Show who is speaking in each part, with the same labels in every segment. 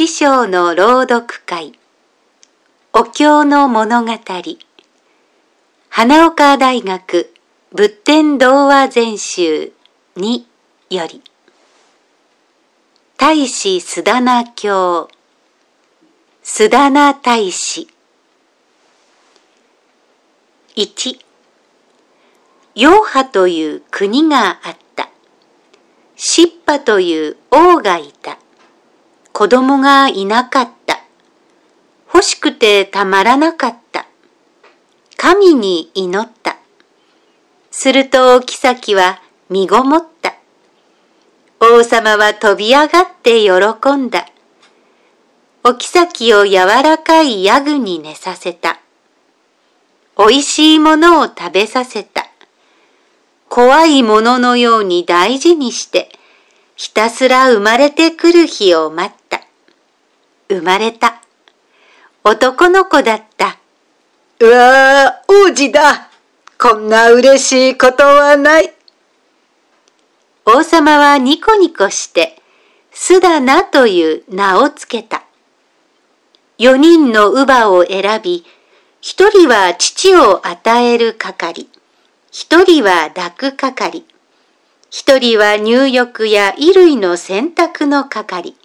Speaker 1: 師匠の朗読会。お経の物語。花岡大学仏典童話全集2より。大使須田名経。須田名大使1陽波という国があった。湿波という王がいた。子供がいなかった。欲しくてたまらなかった。神に祈った。するとお妃は身ごもった。王様は飛び上がって喜んだ。お妃を柔らかいヤグに寝させた。おいしいものを食べさせた。怖いもののように大事にして、ひたすら生まれてくる日を待った。生まれた。男の子だった。
Speaker 2: うわぁ、王子だ。こんな嬉しいことはない。
Speaker 1: 王様はニコニコして、スダナという名をつけた。四人の乳母を選び、一人は父を与える係、一人は抱く係、一人は入浴や衣類の洗濯の係。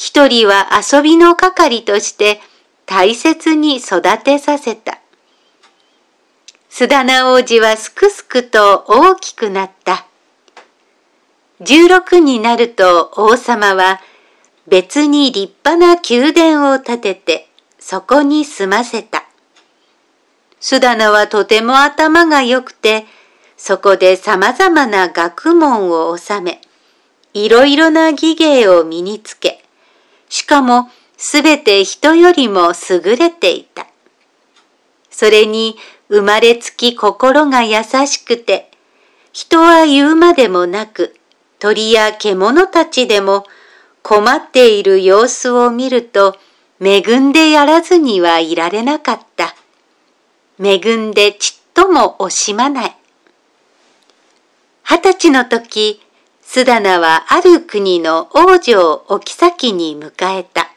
Speaker 1: 一人は遊びの係として大切に育てさせた。須田名王子はすくすくと大きくなった。十六になると王様は別に立派な宮殿を建ててそこに住ませた。須田名はとても頭が良くてそこで様々な学問を収め、いろいろな技芸を身につけ、しかもすべて人よりも優れていた。それに生まれつき心が優しくて、人は言うまでもなく、鳥や獣たちでも困っている様子を見ると、恵んでやらずにはいられなかった。恵んでちっとも惜しまない。二十歳の時、スダナはある国の王女をお妃に迎えた。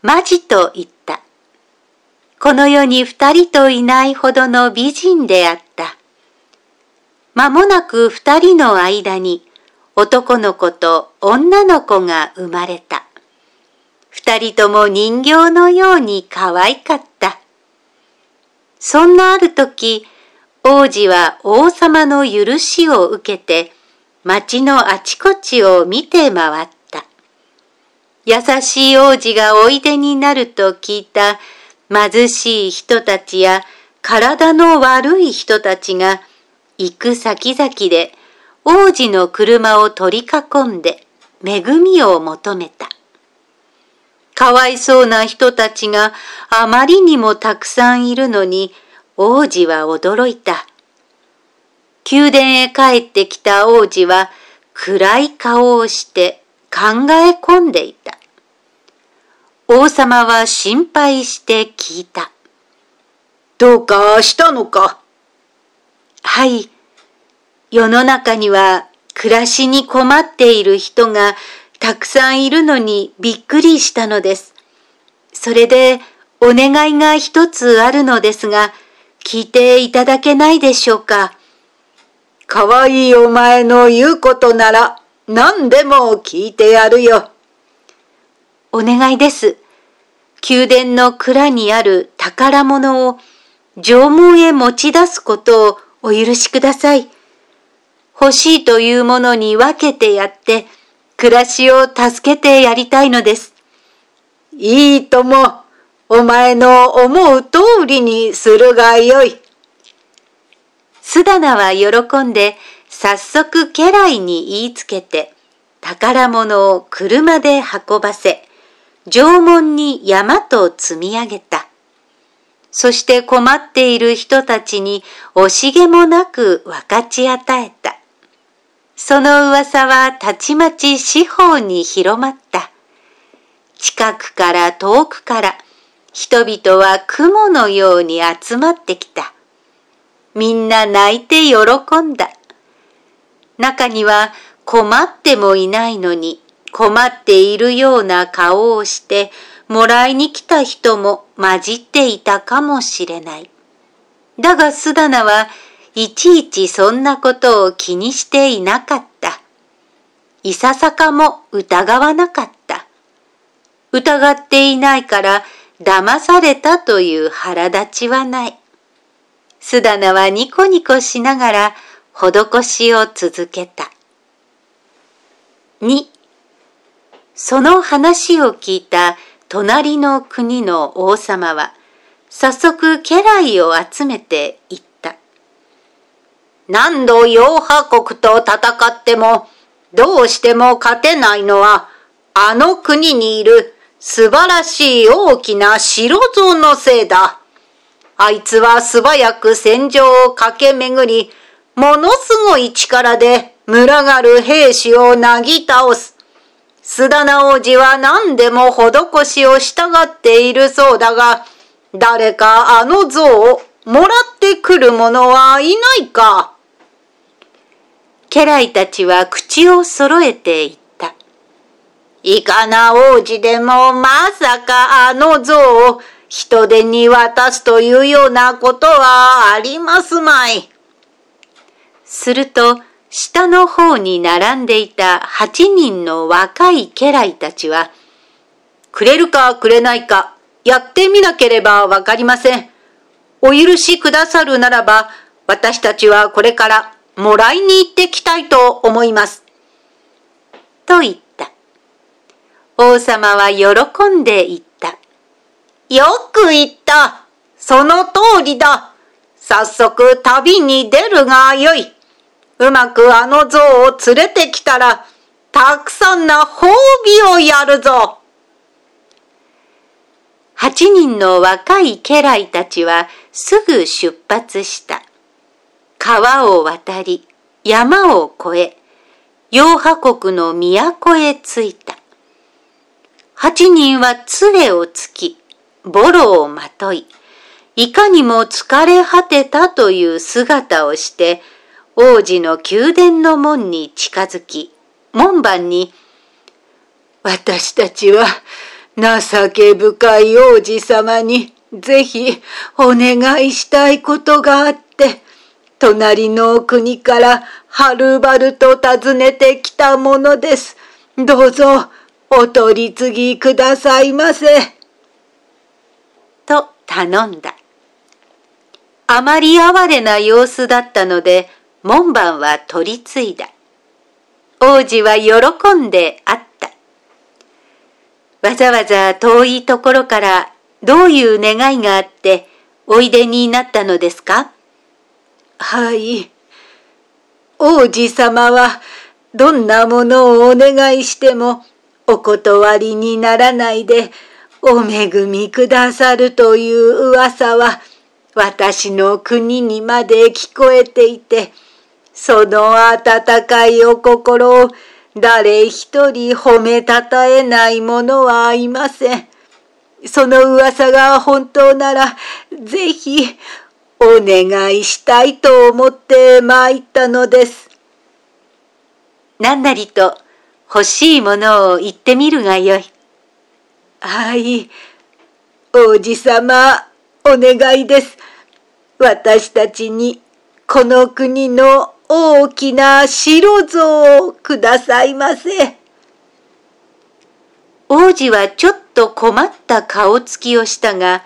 Speaker 1: マジと言った。この世に二人といないほどの美人であった。間もなく二人の間に男の子と女の子が生まれた。二人とも人形のように可愛かった。そんなある時、王子は王様の許しを受けて、町のあちこちを見て回った。優しい王子がおいでになると聞いた貧しい人たちや体の悪い人たちが行く先々で王子の車を取り囲んで恵みを求めた。かわいそうな人たちがあまりにもたくさんいるのに王子は驚いた。宮殿へ帰ってきた王子は暗い顔をして考え込んでいた。王様は心配して聞いた。
Speaker 2: どうかしたのか？
Speaker 1: はい。世の中には暮らしに困っている人がたくさんいるのにびっくりしたのです。それでお願いが一つあるのですが、聞いていただけないでしょうか？
Speaker 2: かわいいお前の言うことなら何でも聞いてやるよ。
Speaker 1: お願いです。宮殿の蔵にある宝物を縄文へ持ち出すことをお許しください。欲しいというものに分けてやって暮らしを助けてやりたいのです。
Speaker 2: いいとも。お前の思う通りにするがよい。
Speaker 1: スダナは喜んで早速家来に言いつけて宝物を車で運ばせ縄文に山と積み上げた。そして困っている人たちに惜しげもなく分かち与えた。その噂はたちまち四方に広まった。近くから遠くから人々は雲のように集まってきた。みんな泣いて喜んだ。中には困ってもいないのに困っているような顔をしてもらいに来た人も混じっていたかもしれない。だがスダナはいちいちそんなことを気にしていなかった。いささかも疑わなかった。疑っていないから騙されたという腹立ちはない。スダナはニコニコしながら施しを続けた。2その話を聞いた隣の国の王様は早速家来を集めて言った。
Speaker 2: 何度ヨーハ国と戦ってもどうしても勝てないのはあの国にいる素晴らしい大きな城像のせいだ。あいつは素早く戦場を駆け巡り、ものすごい力で群がる兵士をなぎ倒す。須田名王子は何でも施しを従っているそうだが、誰かあの像をもらってくる者はいないか。
Speaker 1: 家来たちは口を揃えて言った。
Speaker 2: いかな王子でもまさかあの像を人手に渡すというようなことはありますまい。
Speaker 1: すると、下の方に並んでいた八人の若い家来たちは、
Speaker 2: くれるかくれないか、やってみなければわかりません。お許しくださるならば、私たちはこれからもらいに行ってきたいと思います。
Speaker 1: と言った。王様は喜んで言った。
Speaker 2: よく言った。その通りだ。早速旅に出るがよい。うまくあの像を連れてきたら、たくさんな褒美をやるぞ。
Speaker 1: 八人の若い家来たちはすぐ出発した。川を渡り、山を越え、洋波国の都へ着いた。八人は杖をつき、ボロをまとい、いかにも疲れ果てたという姿をして、王子の宮殿の門に近づき、門番に、
Speaker 2: 私たちは情け深い王子様にぜひお願いしたいことがあって、隣の国からはるばると訪ねてきたものです。どうぞお取り次ぎくださいませ。
Speaker 1: と頼んだ。あまり哀れな様子だったので、門番は取り継いだ。王子は喜んであった。わざわざ遠いところからどういう願いがあっておいでになったのですか？
Speaker 2: はい。王子様はどんなものをお願いしてもお断りにならないでお恵みくださるという噂は私の国にまで聞こえていて、その温かいお心を誰一人褒めたたえない者はいません。その噂が本当なら、ぜひお願いしたいと思って参ったのです。
Speaker 1: 何なりと欲しいものを言ってみるがよい。
Speaker 2: はい、王子様、お願いです。私たちにこの国の大きな白像をくださいませ。
Speaker 1: 王子はちょっと困った顔つきをしたが、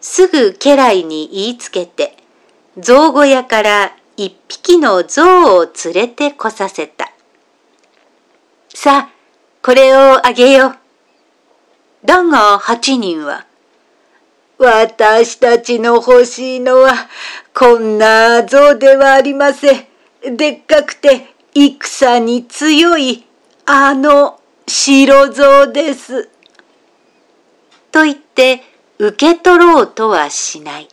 Speaker 1: すぐ家来に言いつけて、象小屋から一匹の象を連れてこさせた。さあ、これをあげよう。だが八人は、
Speaker 2: 私たちの欲しいのは、こんな象ではありません。でっかくて戦に強いあの白象です。
Speaker 1: と言って受け取ろうとはしない。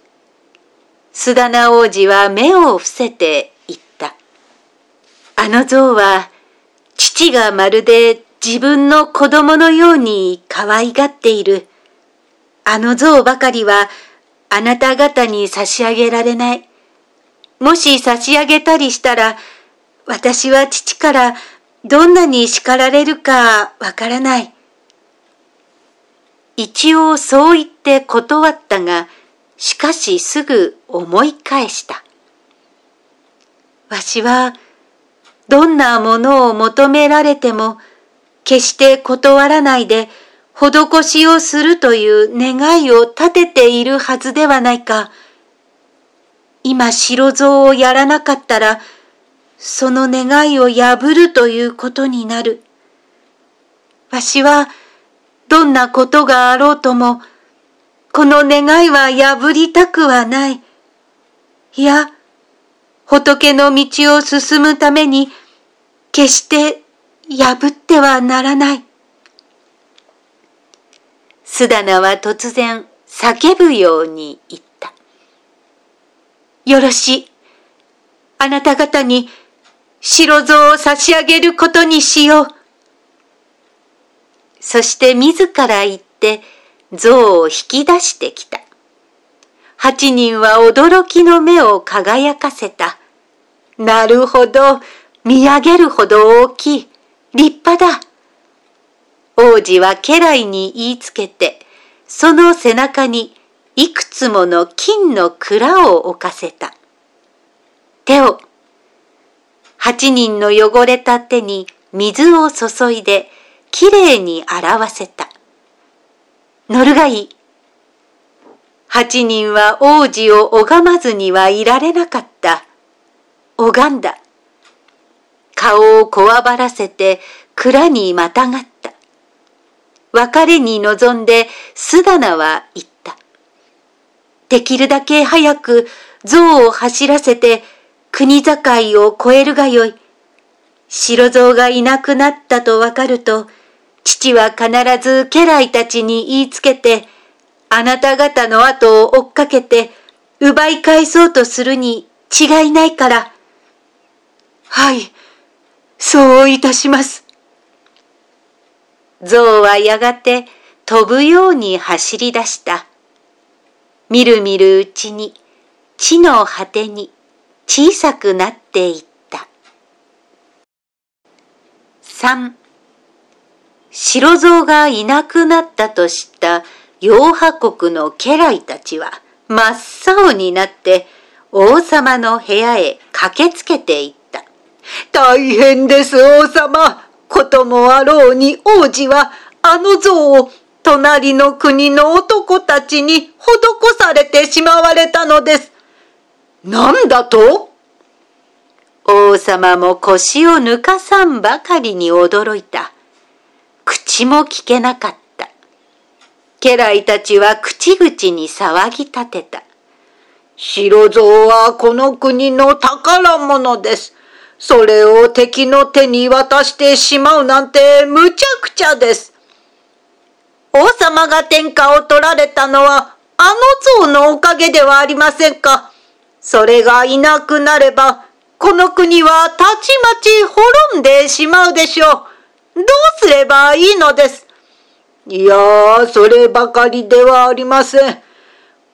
Speaker 1: 須田名王子は目を伏せて言った。あの象は父がまるで自分の子供のように可愛がっている。あの像ばかりはあなた方に差し上げられない。もし差し上げたりしたら、私は父からどんなに叱られるかわからない。一応そう言って断ったが、しかしすぐ思い返した。わしは、どんなものを求められても、決して断らないで、施しをするという願いを立てているはずではないか。今白像をやらなかったら、その願いを破るということになる。わしは、どんなことがあろうとも、この願いは破りたくはない。いや、仏の道を進むために、決して破ってはならない。スダナは突然叫ぶように言った。よろしい。あなた方に白像を差し上げることにしよう。そして自ら言って像を引き出してきた。八人は驚きの目を輝かせた。なるほど、見上げるほど大きい。立派だ。王子は家来に言いつけて、その背中にいくつもの金の蔵を置かせた。手を、八人の汚れた手に水を注いで、きれいに洗わせた。乗るがいい。八人は王子を拝まずにはいられなかった。拝んだ。顔をこわばらせて蔵にまたがった。別れに臨んでスダナは言った。できるだけ早く象を走らせて国境を越えるがよい。白象がいなくなったとわかると、父は必ず家来たちに言いつけて、あなた方の後を追っかけて奪い返そうとするに違いないから。
Speaker 2: はい、そういたします。
Speaker 1: 象はやがて飛ぶように走り出した。みるみるうちに地の果てに小さくなっていった。三、白象がいなくなったと知った洋波国の家来たちは真っ青になって王様の部屋へ駆けつけていった。
Speaker 2: 大変です王様。こともあろうに王子はあの像を隣の国の男たちに施されてしまわれたのです。なんだと？
Speaker 1: 王様も腰を抜かさんばかりに驚いた。口も聞けなかった。家来たちは口々に騒ぎ立てた。
Speaker 2: 白像はこの国の宝物です。それを敵の手に渡してしまうなんて無茶苦茶です。王様が天下を取られたのはあの像のおかげではありませんか。それがいなくなれば、この国はたちまち滅んでしまうでしょう。どうすればいいのです。いやー、そればかりではありません。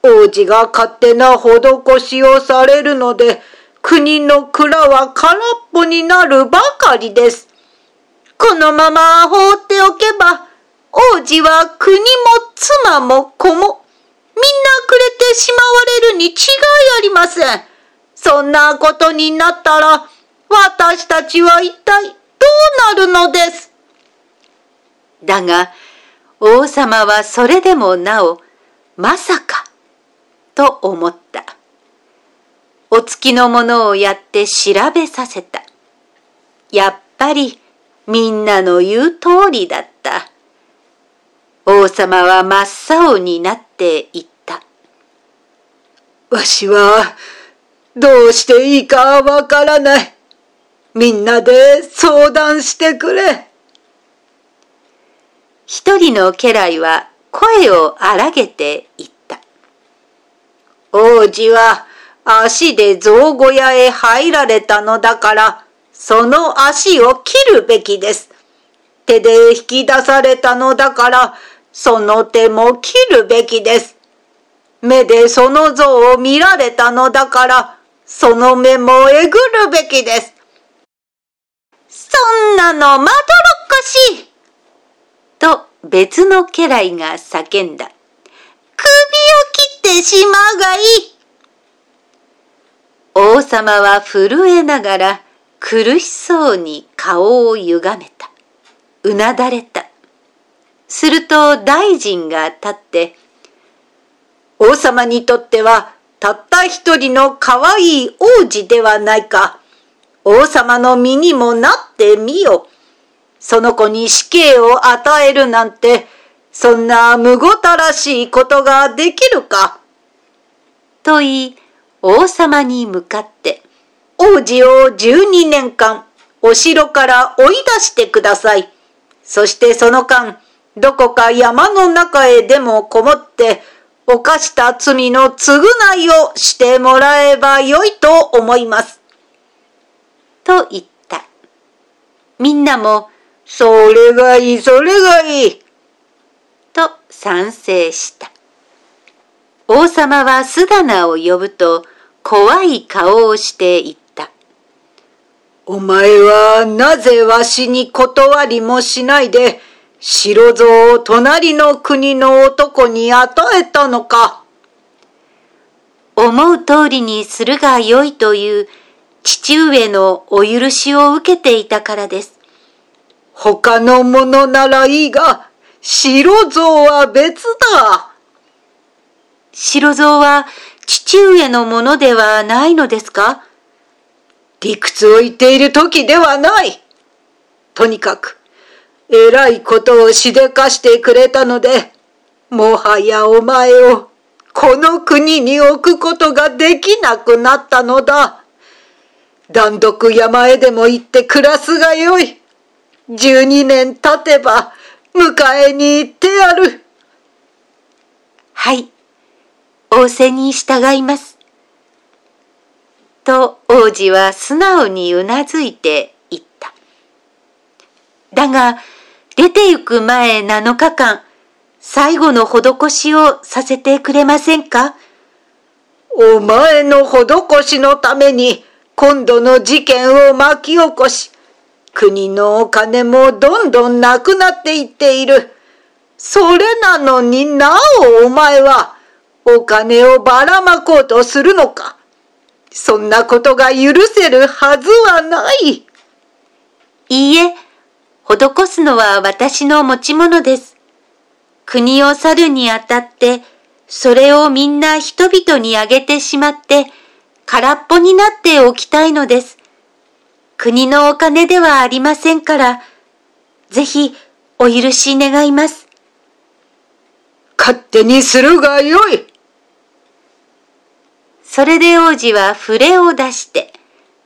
Speaker 2: 王子が勝手な施しをされるので、国の蔵は空っぽになるばかりです。このまま放っておけば、王子は国も妻も子も、みんなくれてしまわれるに違いありません。そんなことになったら、私たちは一体どうなるのです？
Speaker 1: だが、王様はそれでもなお、まさか、と思った。お付きのものをやって調べさせた。やっぱりみんなの言う通りだった。王様は真っ青になって言った。
Speaker 2: わしはどうしていいかわからない。みんなで相談してくれ。
Speaker 1: 一人の家来は声を荒げて言った。
Speaker 2: 王子は足で象小屋へ入られたのだから、その足を切るべきです。手で引き出されたのだから、その手も切るべきです。目でその像を見られたのだから、その目もえぐるべきです。
Speaker 1: そんなのまどろっこしいと別の家来が叫んだ。首を切ってしまうがいい王様は震えながら苦しそうに顔を歪めた。うなだれた。すると大臣が立って、
Speaker 2: 王様にとってはたった一人の可愛い王子ではないか。王様の身にもなってみよ。その子に死刑を与えるなんて、そんなむごたらしいことができるか。
Speaker 1: と言い、王様に向かって、
Speaker 2: 王子を12年間、お城から追い出してください。そしてその間、どこか山の中へでもこもって、犯した罪の償いをしてもらえばよいと思います。
Speaker 1: と言った。みんなも、
Speaker 2: それがいい、それがいい。
Speaker 1: と賛成した。王様はスダナを呼ぶと、怖い顔をして言った。
Speaker 2: お前はなぜわしに断りもしないで、白像を隣の国の男に与えたのか。
Speaker 1: 思う通りにするがよいという父上のお許しを受けていたからです。
Speaker 2: 他のものならいいが、白像は別だ。
Speaker 1: 白像は父上のものではないのですか？
Speaker 2: 理屈を言っている時ではない。とにかく、えらいことをしでかしてくれたので、もはやお前をこの国に置くことができなくなったのだ。断独山へでも行って暮らすがよい。十二年経てば迎えに行ってやる。
Speaker 1: はい、仰せに従います。と王子は素直にうなずいて言った。だが、出て行く前7日間、最後の施しをさせてくれませんか？
Speaker 2: お前の施しのために今度の事件を巻き起こし、国のお金もどんどんなくなっていっている。それなのになおお前はお金をばらまこうとするのか。そんなことが許せるはずはない。
Speaker 1: いいえ、施すのは私の持ち物です。国を去るにあたって、それをみんな人々にあげてしまって、空っぽになっておきたいのです。国のお金ではありませんから、ぜひお許し願います。
Speaker 2: 勝手にするがよい。
Speaker 1: それで王子は触れを出して、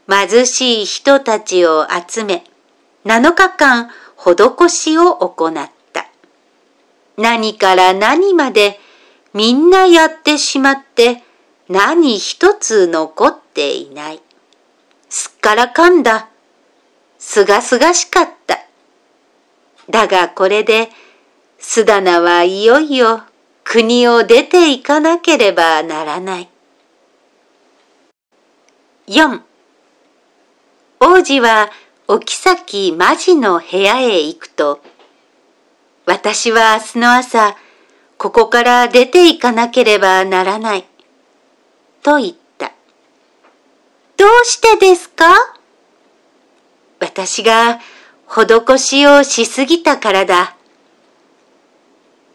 Speaker 1: 貧しい人たちを集め、7日間施しを行った。何から何までみんなやってしまって何一つ残っていない。すっからかんだ。すがすがしかった。だがこれで、すだなはいよいよ国を出ていかなければならない。4王子はお妃マジの部屋へ行くと、私は明日の朝、ここから出て行かなければならない。と言った。どうしてですか？私が施しをしすぎたからだ。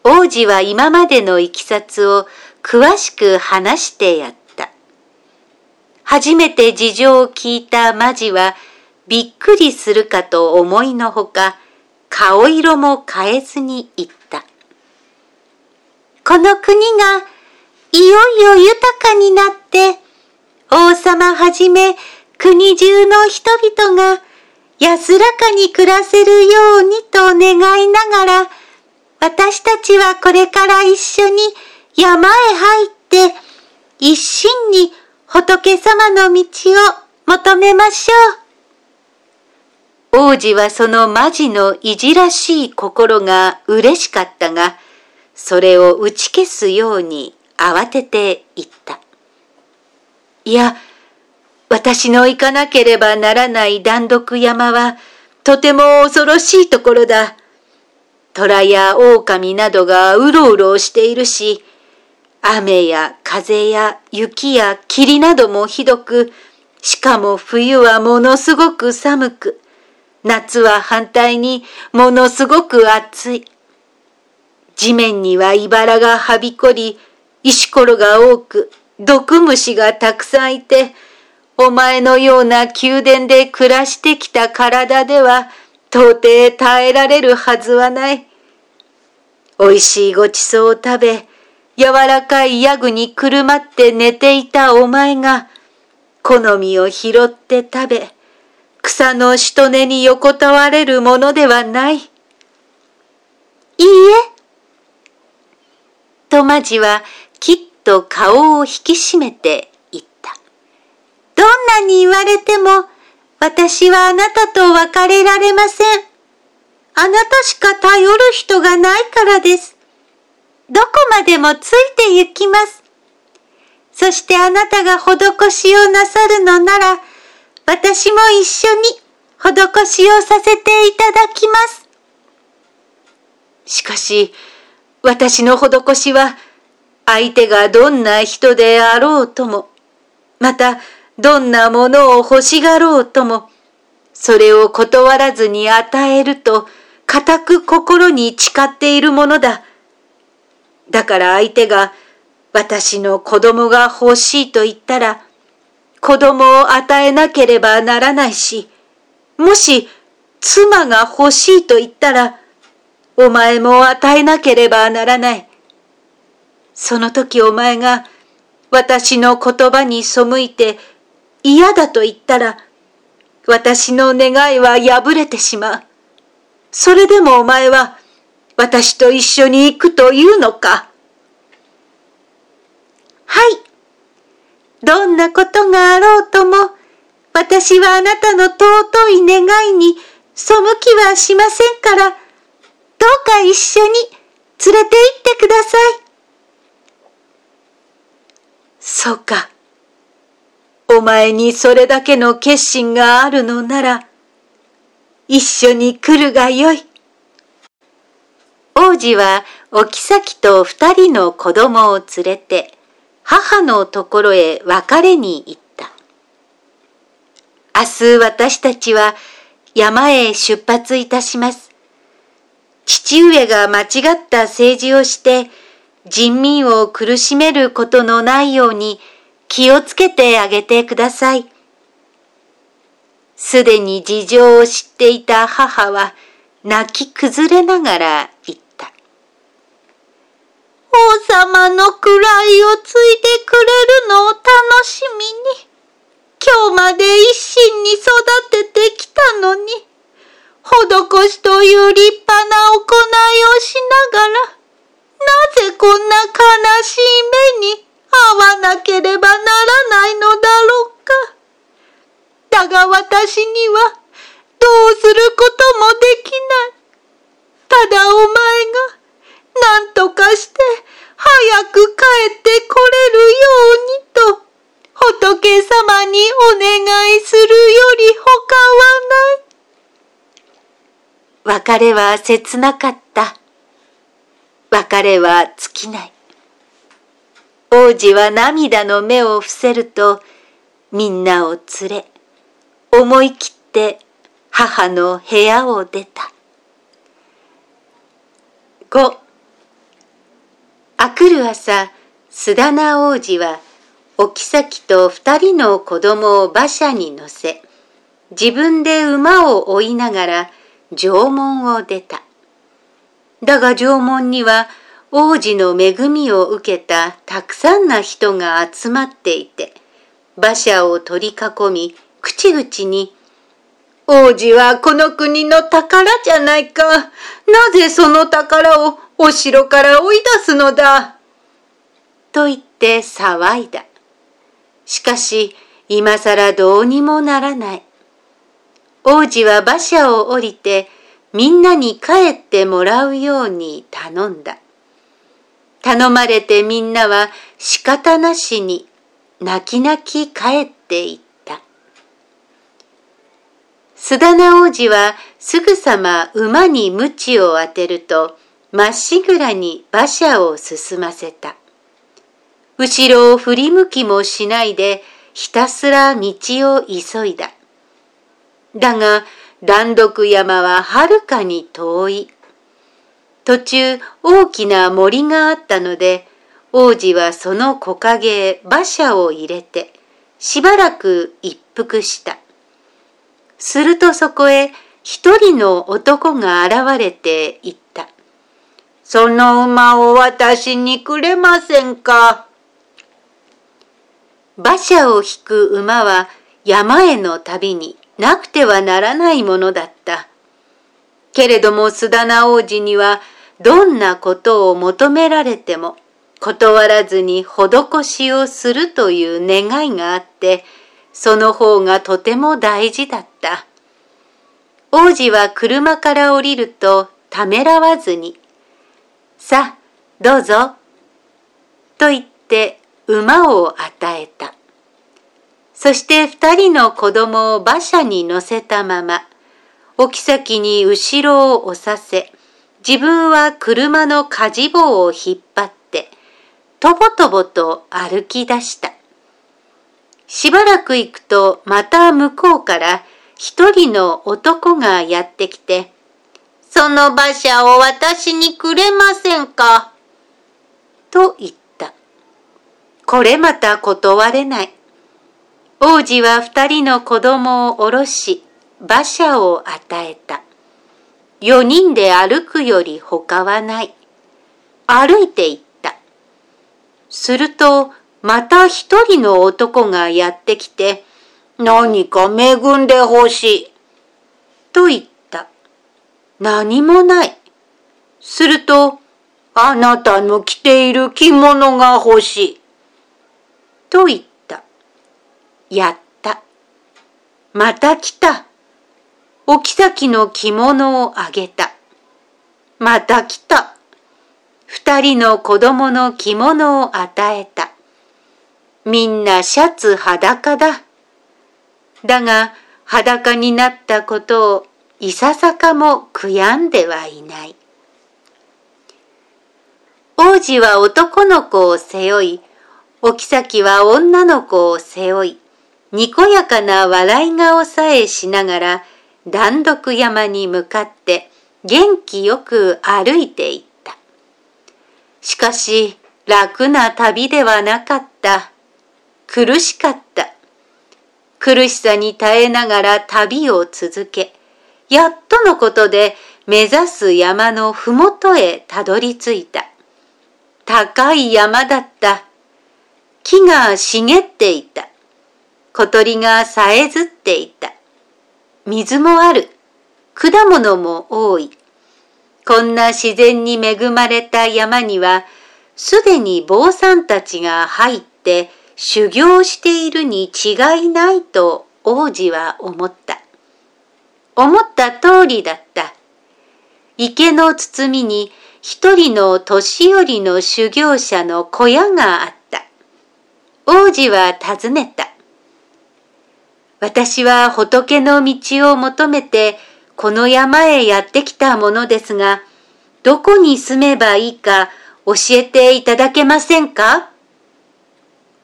Speaker 1: 王子は今までのいきさつを詳しく話してやった。初めて事情を聞いたマジはびっくりするかと思いのほか、顔色も変えずに言った。この国がいよいよ豊かになって、王様はじめ国中の人々が安らかに暮らせるようにと願いながら、私たちはこれから一緒に山へ入って、一心に仏様の道を求めましょう。王子はそのマジのいじらしい心が嬉しかったが、それを打ち消すように慌てて言った。いや、私の行かなければならない断毒山は、とても恐ろしいところだ。虎や狼などがうろうろしているし、雨や風や雪や霧などもひどく、しかも冬はものすごく寒く、夏は反対にものすごく暑い。地面には茨がはびこり、石ころが多く、毒虫がたくさんいて、お前のような宮殿で暮らしてきた体では、到底耐えられるはずはない。美味しいごちそうを食べ、柔らかいヤグにくるまって寝ていたお前が、好みを拾って食べ、草のしとねに横たわれるものではない。いい
Speaker 3: え。トマジはきっと顔を引き締めて言った。どんなに言われても、私はあなたと別れられません。あなたしか頼る人がないからです。どこまでもついて行きます。そしてあなたが施しをなさるのなら、私も一緒に施しをさせていただきます。
Speaker 1: しかし、私の施しは、相手がどんな人であろうとも、また、どんなものを欲しがろうとも、それを断らずに与えると、固く心に誓っているものだ。だから相手が私の子供が欲しいと言ったら、子供を与えなければならないし、もし妻が欲しいと言ったら、お前も与えなければならない。その時お前が私の言葉に背いて嫌だと言ったら、私の願いは破れてしまう。それでもお前は私と一緒に行くというのか
Speaker 3: はい。どんなことがあろうとも、私はあなたの尊い願いに背きはしませんから、どうか一緒に連れて行ってください。
Speaker 1: そうか。お前にそれだけの決心があるのなら、一緒に来るがよい。王子はお妃と二人の子供を連れて母のところへ別れに行った。明日私たちは山へ出発いたします。父上が間違った政治をして人民を苦しめることのないように気をつけてあげてください。すでに事情を知っていた母は泣き崩れながら。
Speaker 3: 王様の位をついてくれるのを楽しみに、今日まで一心に育ててきたのに、施しという立派な行いをしながら、なぜこんな悲しい目に遭わなければならないのだろうか。だが私にはどうすることもできない。ただお前が何とかして早く帰ってこれるようにと仏様にお願いするより他
Speaker 1: はない。別れは切なかった。別れは尽きない。王子は涙の目を伏せると、みんなを連れ、思い切って母の部屋を出た。5あくる朝、須田名王子は、お妃と二人の子供を馬車に乗せ、自分で馬を追いながら縄文を出た。だが縄文には王子の恵みを受けたたくさんな人が集まっていて、馬車を取り囲み、口々に、王子はこの国の宝じゃないか。なぜその宝をお城から追い出すのだ。と言って騒いだ。しかし、今更どうにもならない。王子は馬車を降りて、みんなに帰ってもらうように頼んだ。頼まれてみんなは仕方なしに泣き泣き帰っていった。須田名王子はすぐさま馬に鞭を当てると、まっしぐらに馬車を進ませた。後ろを振り向きもしないで、ひたすら道を急いだ。だが、乱読山ははるかに遠い。途中大きな森があったので、王子はその木陰へ馬車を入れて、しばらく一服した。するとそこへ一人の男が現れて言った。
Speaker 2: その馬を私にくれませんか？
Speaker 1: 馬車を引く馬は山への旅になくてはならないものだった。けれども須田名王子にはどんなことを求められても断らずに施しをするという願いがあって、その方がとても大事だった。王子は車から降りるとためらわずに、さあ、どうぞ、と言って馬を与えた。そして二人の子供を馬車に乗せたまま、お妃に後ろを押させ、自分は車の舵棒を引っ張って、とぼとぼと歩き出した。しばらく行くとまた向こうから一人の男がやってきて、その馬車を私にくれませんか？と言った。これまた断れない。王子は二人の子供を下ろし、馬車を与えた。四人で歩くより他はない。歩いて行った。すると、また一人の男がやってきて、
Speaker 2: 何か恵んでほしい。
Speaker 1: と言った。何もない。すると、
Speaker 2: あなたの着ている着物が欲しい。
Speaker 1: と言った。やった。また来た。お妃の着物をあげた。また来た。二人の子供の着物を与えた。みんなシャツ裸だ。だが裸になったことをいささかも悔やんではいない。王子は男の子を背負い、お妃は女の子を背負い、にこやかな笑い顔さえしながら、断読山に向かって元気よく歩いていった。しかし楽な旅ではなかった。苦しかった。苦しさに耐えながら旅を続け、やっとのことで目指す山のふもとへたどり着いた。高い山だった。木が茂っていた。小鳥がさえずっていた。水もある。果物も多い。こんな自然に恵まれた山には、すでに坊さんたちが入って修行しているに違いないと王子は思った。思った通りだった。池の包みに一人の年寄りの修行者の小屋があった。王子は尋ねた。私は仏の道を求めてこの山へやってきたものですが、どこに住めばいいか教えていただけませんか？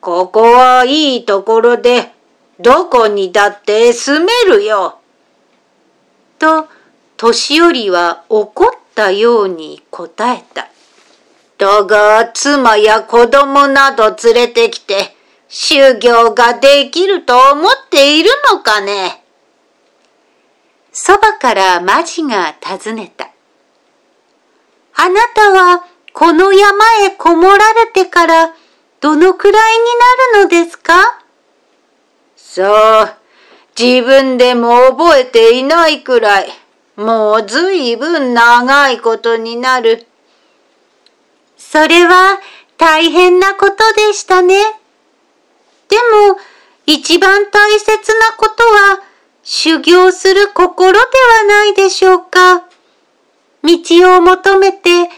Speaker 2: ここはいいところで、どこにだって住めるよ。
Speaker 1: と、年寄りは怒ったように答えた。
Speaker 2: だが、妻や子供など連れてきて、修行ができると思っているのかね
Speaker 1: そばからマジが尋ねた。あなたはこの山へこもられてからどのくらいになるのですか？
Speaker 2: そう、自分でも覚えていないくらい、もうずいぶん長いことになる。
Speaker 1: それは大変なことでしたね。でも、一番大切なことは、修行する心ではないでしょうか。道を求めて、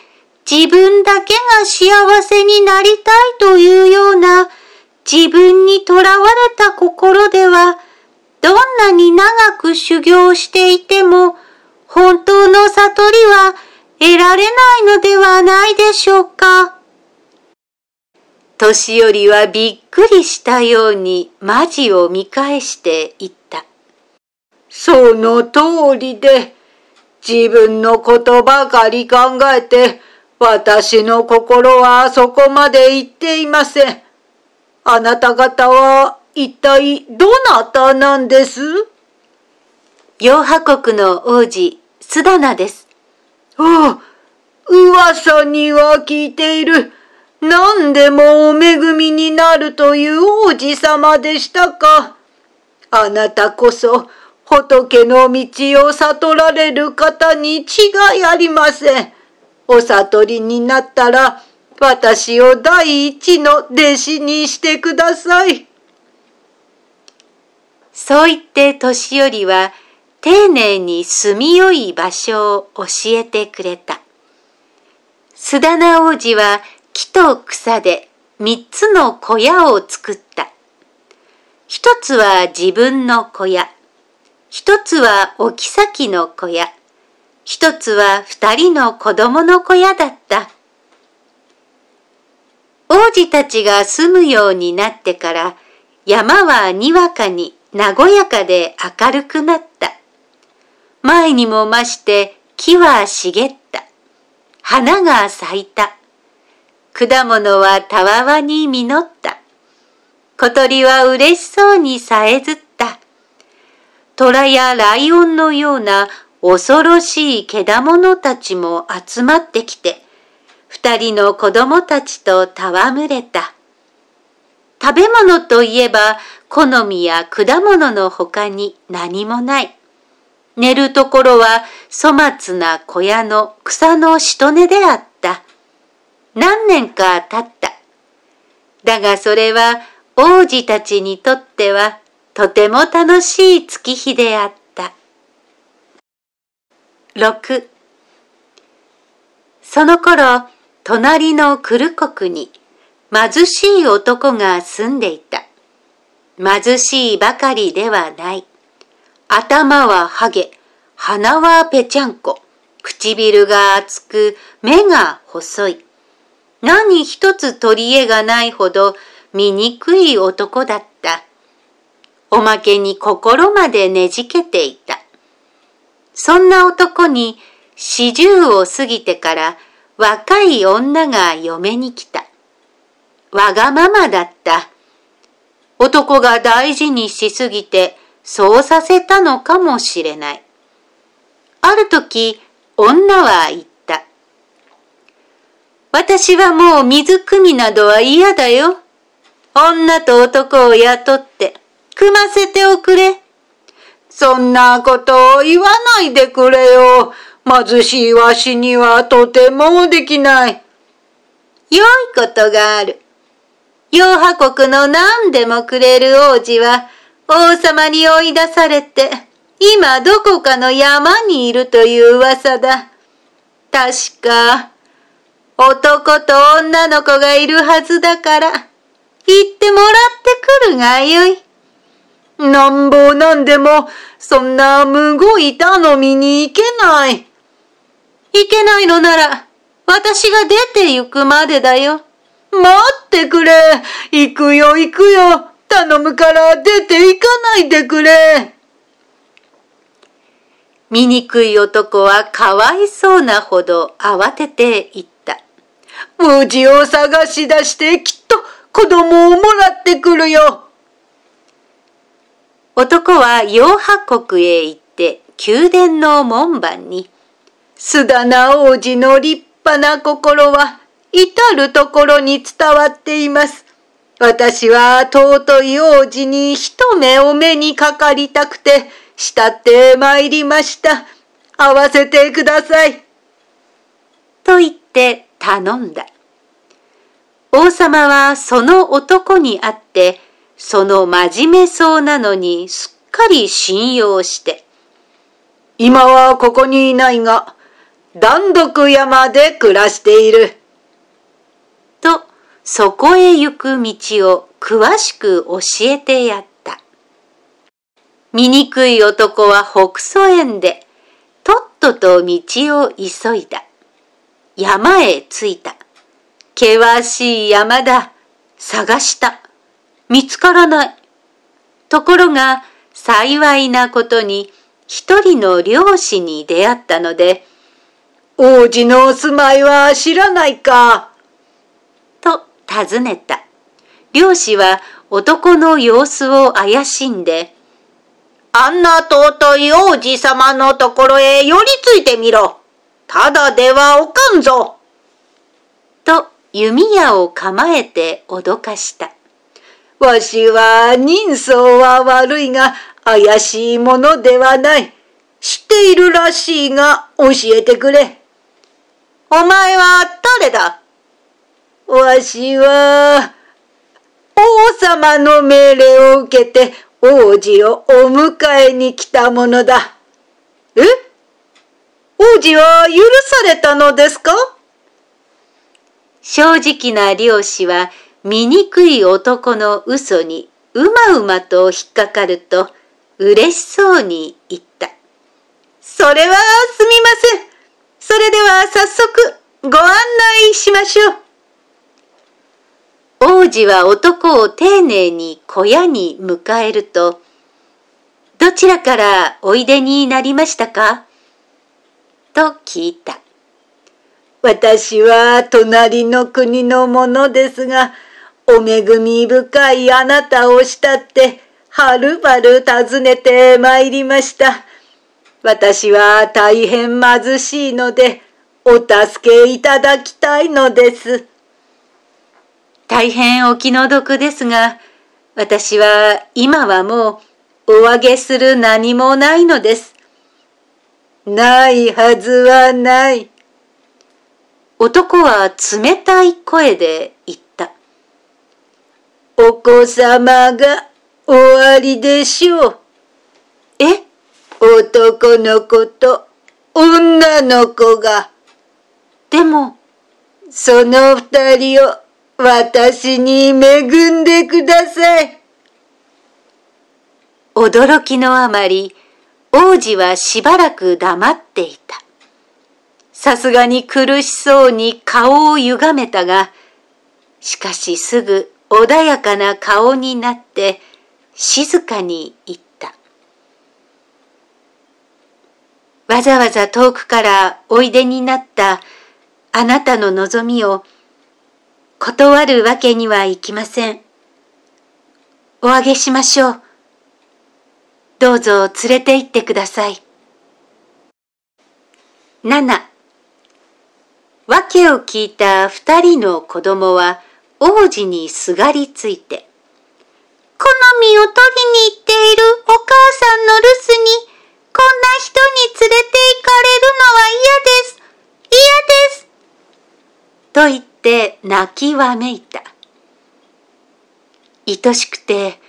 Speaker 1: 自分だけが幸せになりたいというような、自分にとらわれた心では、どんなに長く修行していても、本当の悟りは得られないのではないでしょうか。年寄りはびっくりしたようにマジを見返して言った。
Speaker 2: その通りで、自分のことばかり考えて、私の心はそこまで行っていません。あなた方は一体どなたなんです？
Speaker 1: 洋波国の王子、スダナです。
Speaker 2: ああ、噂には聞いている。何でもお恵みになるという王子様でしたか？あなたこそ仏の道を悟られる方に違いありません。お悟りになったら私を第一の弟子にしてください。
Speaker 1: そう言って年寄りは丁寧に住みよい場所を教えてくれた。須田名王子は木と草で三つの小屋を作った。一つは自分の小屋、一つはお妃の小屋、一つは二人の子供の小屋だった。王子たちが住むようになってから山はにわかに和やかで明るくなった。前にも増して木は茂った。花が咲いた。果物はたわわに実った。小鳥は嬉しそうにさえずった。虎やライオンのような恐ろしい獣たちも集まってきて、二人の子供たちと戯れた。食べ物といえば、好みや果物の他に何もない。寝るところは粗末な小屋の草のしとねであった。何年か経った。だがそれは王子たちにとってはとても楽しい月日であった。6その頃、隣のクル国に貧しい男が住んでいた。貧しいばかりではない。頭はハゲ、鼻はぺちゃんこ、唇が厚く、目が細い。何一つ取り柄がないほど醜い男だった。おまけに心までねじけていた。そんな男に四十を過ぎてから若い女が嫁に来た。わがままだった。男が大事にしすぎてそうさせたのかもしれない。ある時、女は言った。私はもう水汲みなどは嫌だよ。女と男を雇って汲ませておくれ。
Speaker 2: そんなことを言わないでくれよ。貧しいわしにはとてもできない。
Speaker 1: 良いことがある。洋波国の何でもくれる王子は王様に追い出されて今どこかの山にいるという噂だ。確か男と女の子がいるはずだから行ってもらってくるがよい。
Speaker 2: なんぼなんでもそんなむごい頼みに行けない。
Speaker 1: 行けないのなら私が出て行くまでだよ。
Speaker 2: 待ってくれ行くよ行くよ頼むから出て行かないでくれ
Speaker 1: 醜い男はかわいそうなほど慌てて言った。
Speaker 2: 無事を探し出してきっと子供をもらってくるよ。
Speaker 1: 男は洋波国へ行って宮殿の門番に、
Speaker 2: 須田名王子の立派な心は至るところに伝わっています。私は尊い王子に一目お目にかかりたくて、慕って参りました。会わせてください。
Speaker 1: と言って頼んだ。王様はその男に会って、その真面目そうなのにすっかり信用して、
Speaker 2: 今はここにいないが、断独山で暮らしている。
Speaker 1: そこへ行く道を詳しく教えてやった。醜い男は北総園でとっとと道を急いだ。山へ着いた。険しい山だ。探した。見つからない。ところが、幸いなことに、一人の漁師に出会ったので、
Speaker 2: 王子のお住まいは知らないか
Speaker 1: 尋ねた。漁師は男の様子を怪しんで、
Speaker 4: あんな尊い王子様のところへ寄りついてみろ。ただではおかんぞ。
Speaker 1: と弓矢を構えて脅かした。
Speaker 2: わしは人相は悪いが怪しいものではない。知っているらしいが教えてくれ。
Speaker 4: お前は誰だ？
Speaker 2: わしは王様の命令を受けて王子をお迎えに来たものだ。
Speaker 4: え？王子は許されたのですか？
Speaker 1: 正直な漁師は醜い男の嘘にうまうまと引っかかると嬉しそうに言った。
Speaker 4: それはすみません。それでは早速ご案内しましょう。
Speaker 1: 王子は男を丁寧に小屋に迎えると、どちらからおいでになりましたか？と聞いた。
Speaker 2: 私は隣の国のものですが、お恵み深いあなたを慕って、はるばる訪ねて参りました。私は大変貧しいので、お助けいただきたいのです。
Speaker 1: 大変お気の毒ですが、私は今はもうお上げする何もないのです。
Speaker 2: ないはずはない。
Speaker 1: 男は冷たい声で言った。
Speaker 2: お子様が終わりでしょう。
Speaker 1: え？
Speaker 2: 男の子と女の子が。
Speaker 1: でも、
Speaker 2: その二人を私に恵んでください。
Speaker 1: 驚きのあまり、王子はしばらく黙っていた。さすがに苦しそうに顔を歪めたが、しかしすぐ穏やかな顔になって静かに言った。わざわざ遠くからおいでになったあなたの望みを断るわけにはいきません。おあげしましょう。どうぞ連れて行ってください。7訳を聞いた二人の子供は王子にすがりついて、
Speaker 5: 好みを取りに行
Speaker 1: めいた。愛しくて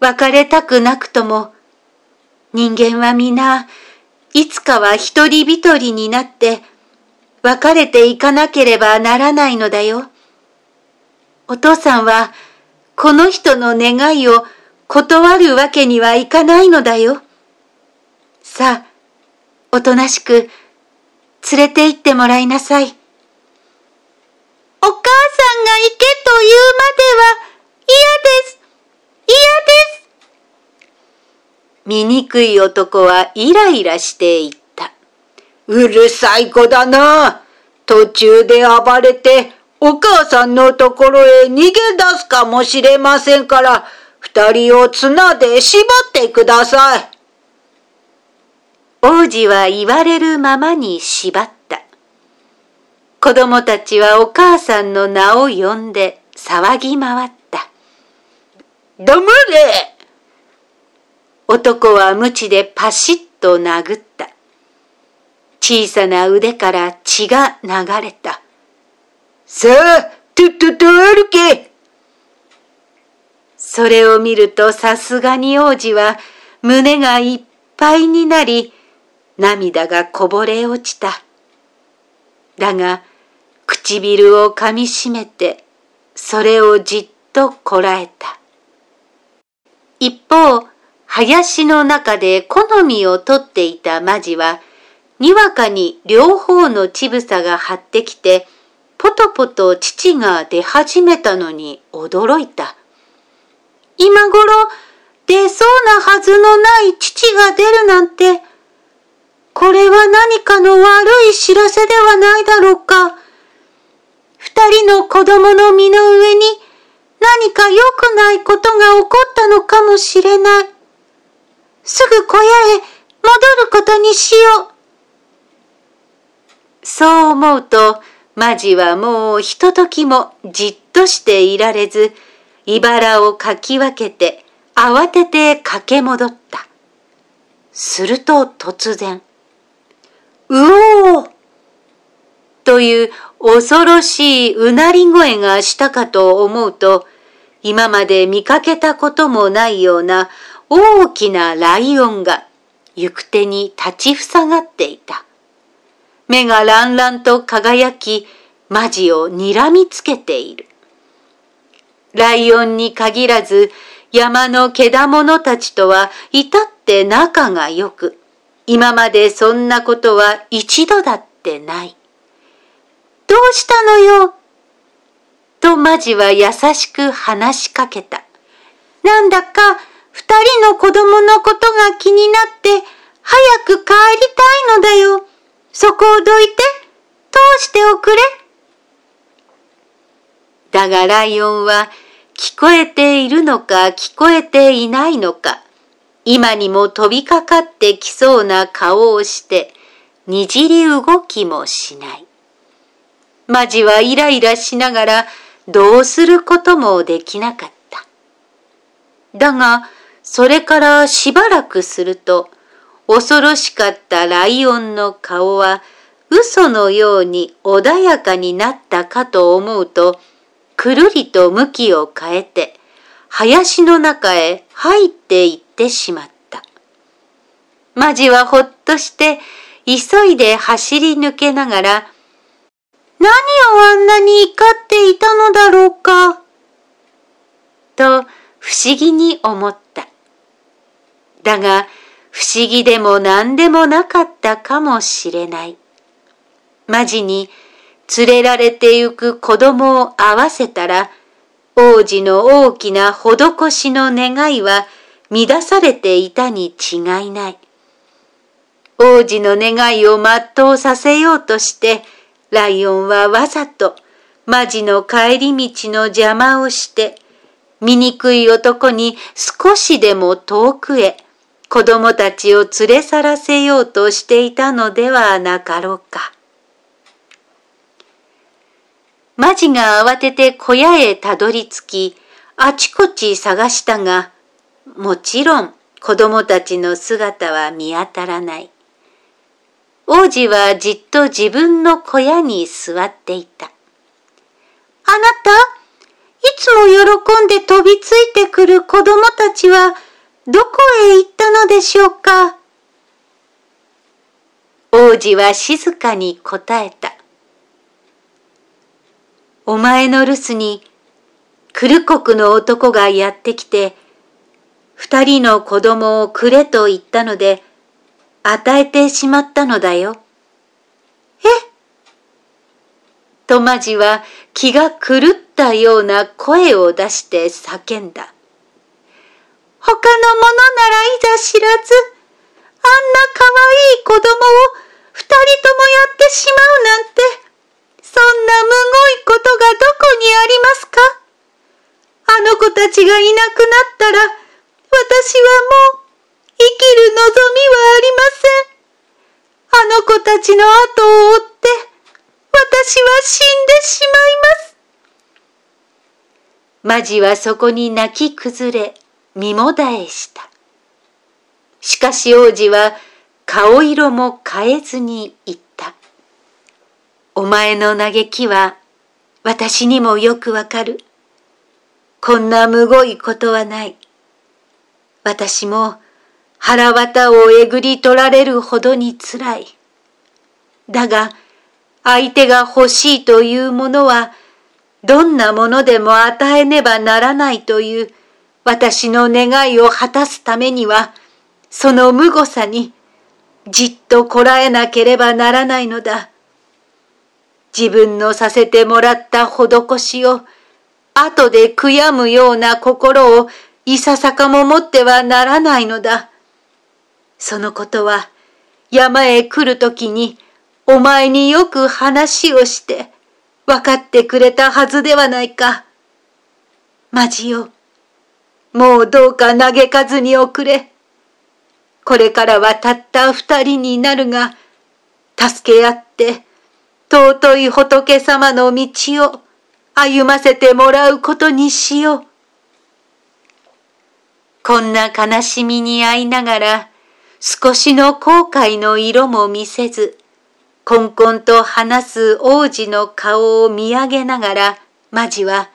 Speaker 1: 別れたくなくとも人間は皆いつかは一人一人になって別れていかなければならないのだよ。お父さんはこの人の願いを断るわけにはいかないのだよ。さあ、おとなしく連れて行ってもらいなさい。
Speaker 5: お母さんが行けというまでは嫌です。嫌
Speaker 1: です。醜い男はイライラしていった。
Speaker 2: うるさい子だな。途中で暴れてお母さんのところへ逃げ出すかもしれませんから、二人を綱で縛ってください。
Speaker 1: 王子は言われるままに縛った。子供たちはお母さんの名を呼んで騒ぎ回った。
Speaker 4: 黙れ
Speaker 1: 男は鞭でパシッと殴った。小さな腕から血が流れた。
Speaker 2: さあ、とっとと歩け
Speaker 1: それを見るとさすがに王子は胸がいっぱいになり、涙がこぼれ落ちた。だが、唇をかみしめて、それをじっとこらえた。一方、林の中で好みをとっていたマジは、にわかに両方の乳房が張ってきて、ポトポト乳が出始めたのに驚いた。今頃出そうなはずのない乳が出るなんて、これは何かの悪い知らせではないだろうか。人の子供の身の上に何か良くないことが起こったのかもしれない。すぐ小屋へ戻ることにしよう。そう思うと、マジはもうひとときもじっとしていられず、茨をかき分けて慌てて駆け戻った。すると突然、うおという恐ろしいうなり声がしたかと思うと、今まで見かけたこともないような大きなライオンが行く手に立ちふさがっていた。目がランランと輝き、マジを睨みつけている。ライオンに限らず、山のけだものたちとは至って仲が良く、今までそんなことは一度だってない。どうしたのよ？とマジは優しく話しかけた。なんだか二人の子供のことが気になって早く帰りたいのだよ。そこをどいて、通しておくれ。だがライオンは聞こえているのか聞こえていないのか、今にも飛びかかってきそうな顔をして、にじり動きもしない。マジはイライラしながらどうすることもできなかった。だが、それからしばらくすると、恐ろしかったライオンの顔は嘘のように穏やかになったかと思うと、くるりと向きを変えて、林の中へ入っていってしまった。マジはほっとして、急いで走り抜けながら、何をあんなに怒っていたのだろうか、と不思議に思った。だが、不思議でも何でもなかったかもしれない。マジに連れられてゆく子供を合わせたら、王子の大きな施しの願いは乱されていたに違いない。王子の願いを全うさせようとして、ライオンはわざとマジの帰り道の邪魔をして、醜い男に少しでも遠くへ子供たちを連れ去らせようとしていたのではなかろうか。マジが慌てて小屋へたどり着き、あちこち探したが、もちろん子供たちの姿は見当たらない。王子はじっと自分の小屋に座っていた。あなた、いつも喜んで飛びついてくる子供たちはどこへ行ったのでしょうか？王子は静かに答えた。お前の留守に、クル国の男がやってきて、二人の子供をくれと言ったので、与えてしまったのだよ。え？トマジは気が狂ったような声を出して叫んだ。他の者ならいざ知らず、あんな可愛い子供を二人ともやってしまうなんて、そんなむごいことがどこにありますか？あの子たちがいなくなったら、私はもう生きる望みはありません。あの子たちの後を追って、私は死んでしまいます。マジはそこに泣き崩れ、身もだえした。しかし王子は顔色も変えずに言った。お前の嘆きは私にもよくわかる。こんなむごいことはない。私も腹渡をえぐり取られるほどにつらい。だが相手が欲しいというものはどんなものでも与えねばならないという私の願いを果たすためには、その無誤さに
Speaker 2: じっとこらえなければならないのだ。自分のさせてもらった施しを、後で悔やむような心をいささかも持ってはならないのだ。そのことは山へ来るときにお前によく話をして分かってくれたはずではないか。マジよ。もうどうか嘆かずにおくれ。これからはたった二人になるが、助け合って、尊い仏様の道を歩ませてもらうことにしよう。こんな悲しみに遭いながら、少しの後悔の色も見せず、こんこんと話す王子の顔を見上げながら、マジは、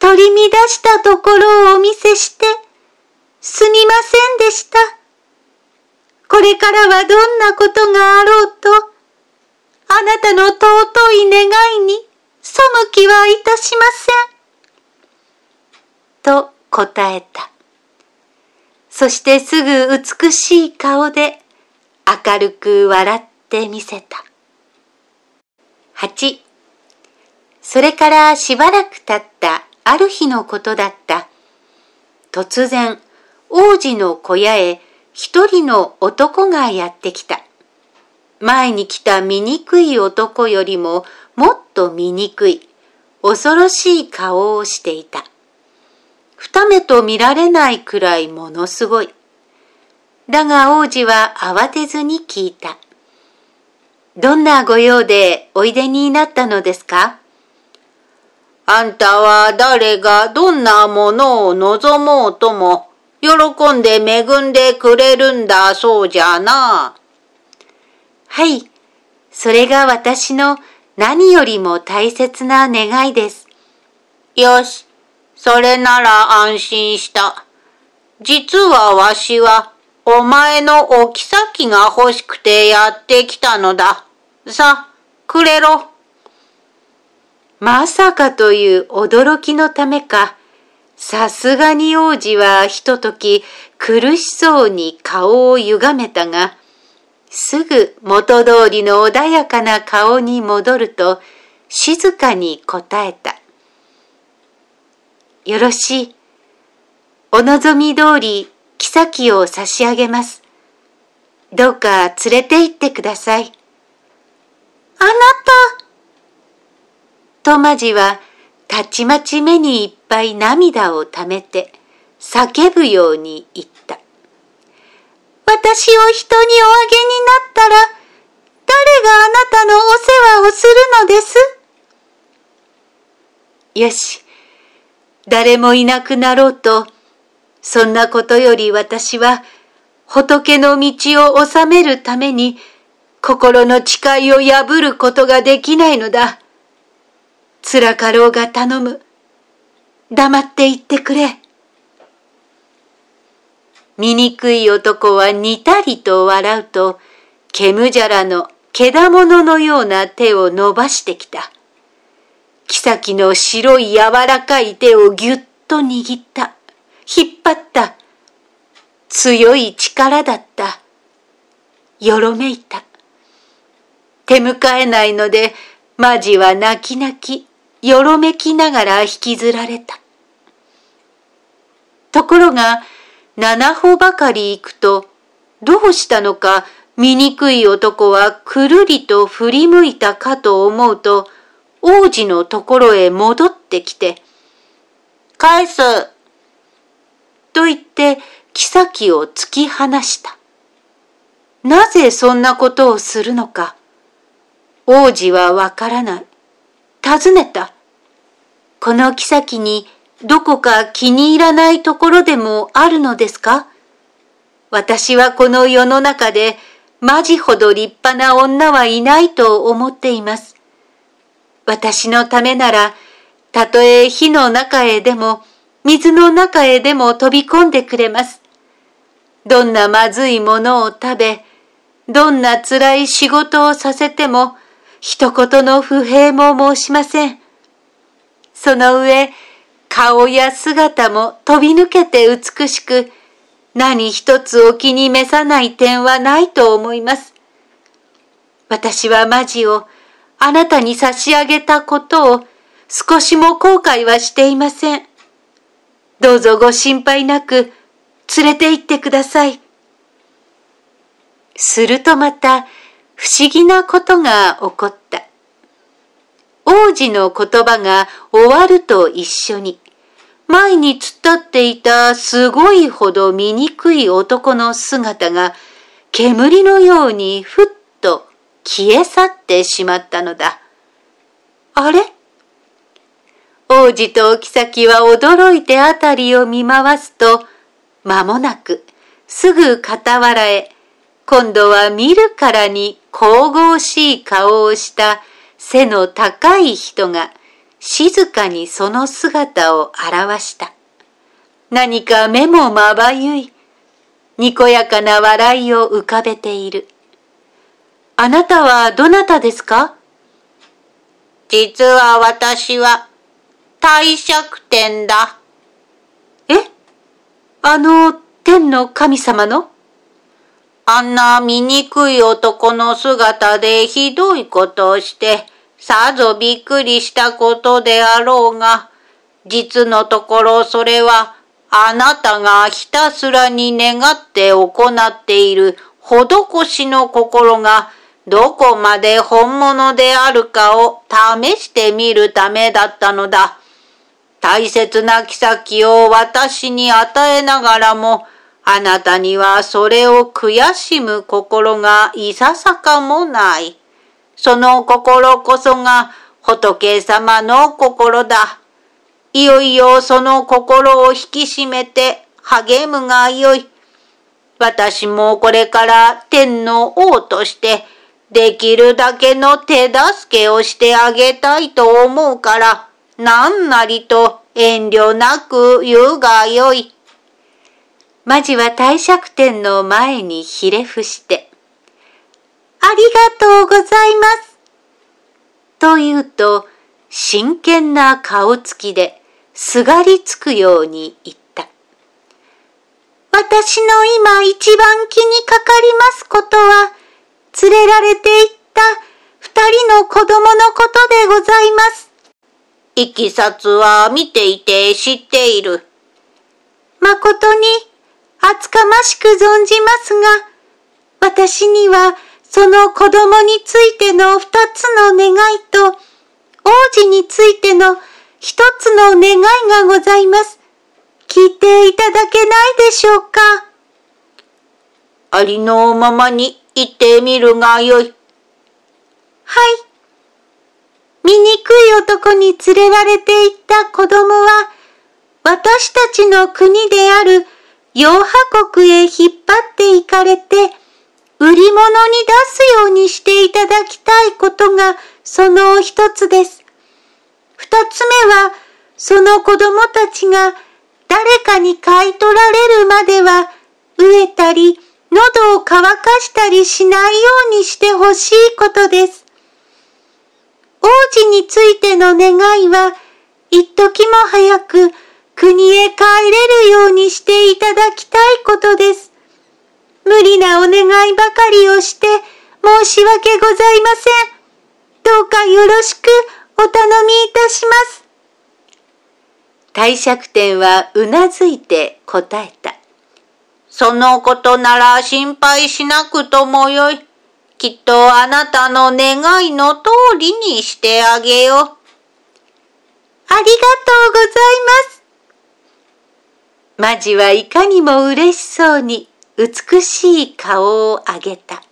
Speaker 2: 取り乱したところをお見せして、すみませんでした。これからはどんなことがあろうと、あなたの尊い願いに背きはいたしません。と答えた。そしてすぐ美しい顔で明るく笑ってみせた。8. それからしばらく経ったある日のことだった。突然、王子の小屋へ一人の男がやってきた。前に来た醜い男よりももっと醜い、恐ろしい顔をしていた。二目と見られないくらいものすごい。だが王子は慌てずに聞いた。どんなご用でおいでになったのですか？
Speaker 4: あんたは誰がどんなものを望もうとも、喜んで恵んでくれるんだそうじゃな。
Speaker 1: はい、それが私の何よりも大切な願いです。
Speaker 4: よし、それなら安心した。実はわしは、お前のお妃が欲しくてやってきたのだ。さ、くれろ。
Speaker 1: まさかという驚きのためか、さすがに王子はひととき苦しそうに顔を歪めたが、すぐ元通りの穏やかな顔に戻ると静かに答えた。よろしい。お望み通り妃を差し上げます。どうか連れて行ってください。
Speaker 5: あなた
Speaker 1: とまじはたちまち目にいっぱい涙をためて叫ぶように言った。
Speaker 5: 私を人におあげになったら誰があなたのお世話をするのです？
Speaker 1: よし、誰もいなくなろうと、そんなことより私は仏の道を治めるために心の誓いを破ることができないのだ。辛かろうが頼む。黙って言ってくれ。醜い男はにたりと笑うと、ケムジャラのけだもののような手を伸ばしてきた。妃の白い柔らかい手をぎゅっと握った。引っ張った。強い力だった。よろめいた。手向かえないので、マジは泣き泣き、よろめきながら引きずられた。ところが、七歩ばかり行くと、どうしたのか醜い男はくるりと振り向いたかと思うと、王子のところへ戻ってきて、
Speaker 4: 返す
Speaker 1: と言って、妃を突き放した。なぜそんなことをするのか。王子はわからない。尋ねた。この妃にどこか気に入らないところでもあるのですか？私はこの世の中でマジほど立派な女はいないと思っています。私のためなら、たとえ火の中へでも、水の中へでも飛び込んでくれます。どんなまずいものを食べ、どんな辛い仕事をさせても、一言の不平も申しません。その上、顔や姿も飛び抜けて美しく、何一つお気に召さない点はないと思います。私はマジをあなたに差し上げたことを少しも後悔はしていません。どうぞご心配なく連れて行ってください。するとまた不思議なことが起こった。王子の言葉が終わると一緒に、前に突っ立っていたすごいほど醜い男の姿が煙のようにふっ消え去ってしまったのだ。あれ？王子とお妃は驚いてあたりを見回すと、間もなくすぐ傍らへ、今度は見るからに神々しい顔をした背の高い人が静かにその姿を表した。何か目もまばゆい、にこやかな笑いを浮かべている。あなたはどなたですか？
Speaker 4: 実は私は帝釈天だ。
Speaker 1: え？あの天の神様の？
Speaker 4: あんな醜い男の姿でひどいことをして、さぞびっくりしたことであろうが、実のところそれはあなたがひたすらに願って行っている施しの心がどこまで本物であるかを試してみるためだったのだ。大切な妃を私に与えながらも、あなたにはそれを悔しむ心がいささかもない。その心こそが仏様の心だ。いよいよその心を引き締めて励むがよい。私もこれから天の王としてできるだけの手助けをしてあげたいと思うから、何なりと遠慮なく言うがよい。
Speaker 1: マジは帝釈天の前にひれ伏して、
Speaker 5: ありがとうございます。
Speaker 1: と言うと、真剣な顔つきで、すがりつくように言った。
Speaker 5: 私の今一番気にかかりますことは、連れられていった二人の子供のことでございます。
Speaker 4: いきさつは見ていて知っている。
Speaker 5: 誠に厚かましく存じますが、私にはその子供についての二つの願いと、王子についての一つの願いがございます。聞いていただけないでしょうか。
Speaker 4: ありのままに言ってみるがよい。
Speaker 5: はい。醜い男に連れられていった子供は、私たちの国である洋波国へ引っ張って行かれて、売り物に出すようにしていただきたいことがその一つです。二つ目は、その子供たちが誰かに買い取られるまでは、飢えたり、喉を乾かしたりしないようにしてほしいことです。王子についての願いは、一時も早く国へ帰れるようにしていただきたいことです。無理なお願いばかりをして申し訳ございません。どうかよろしくお頼みいたします。
Speaker 1: 帝釈天はうなずいて答えた。
Speaker 4: そのことなら心配しなくともよい。きっとあなたの願いの通りにしてあげよう。ありがとう
Speaker 5: ございます。
Speaker 1: マジはいかにも嬉しそうに美しい顔を上げた。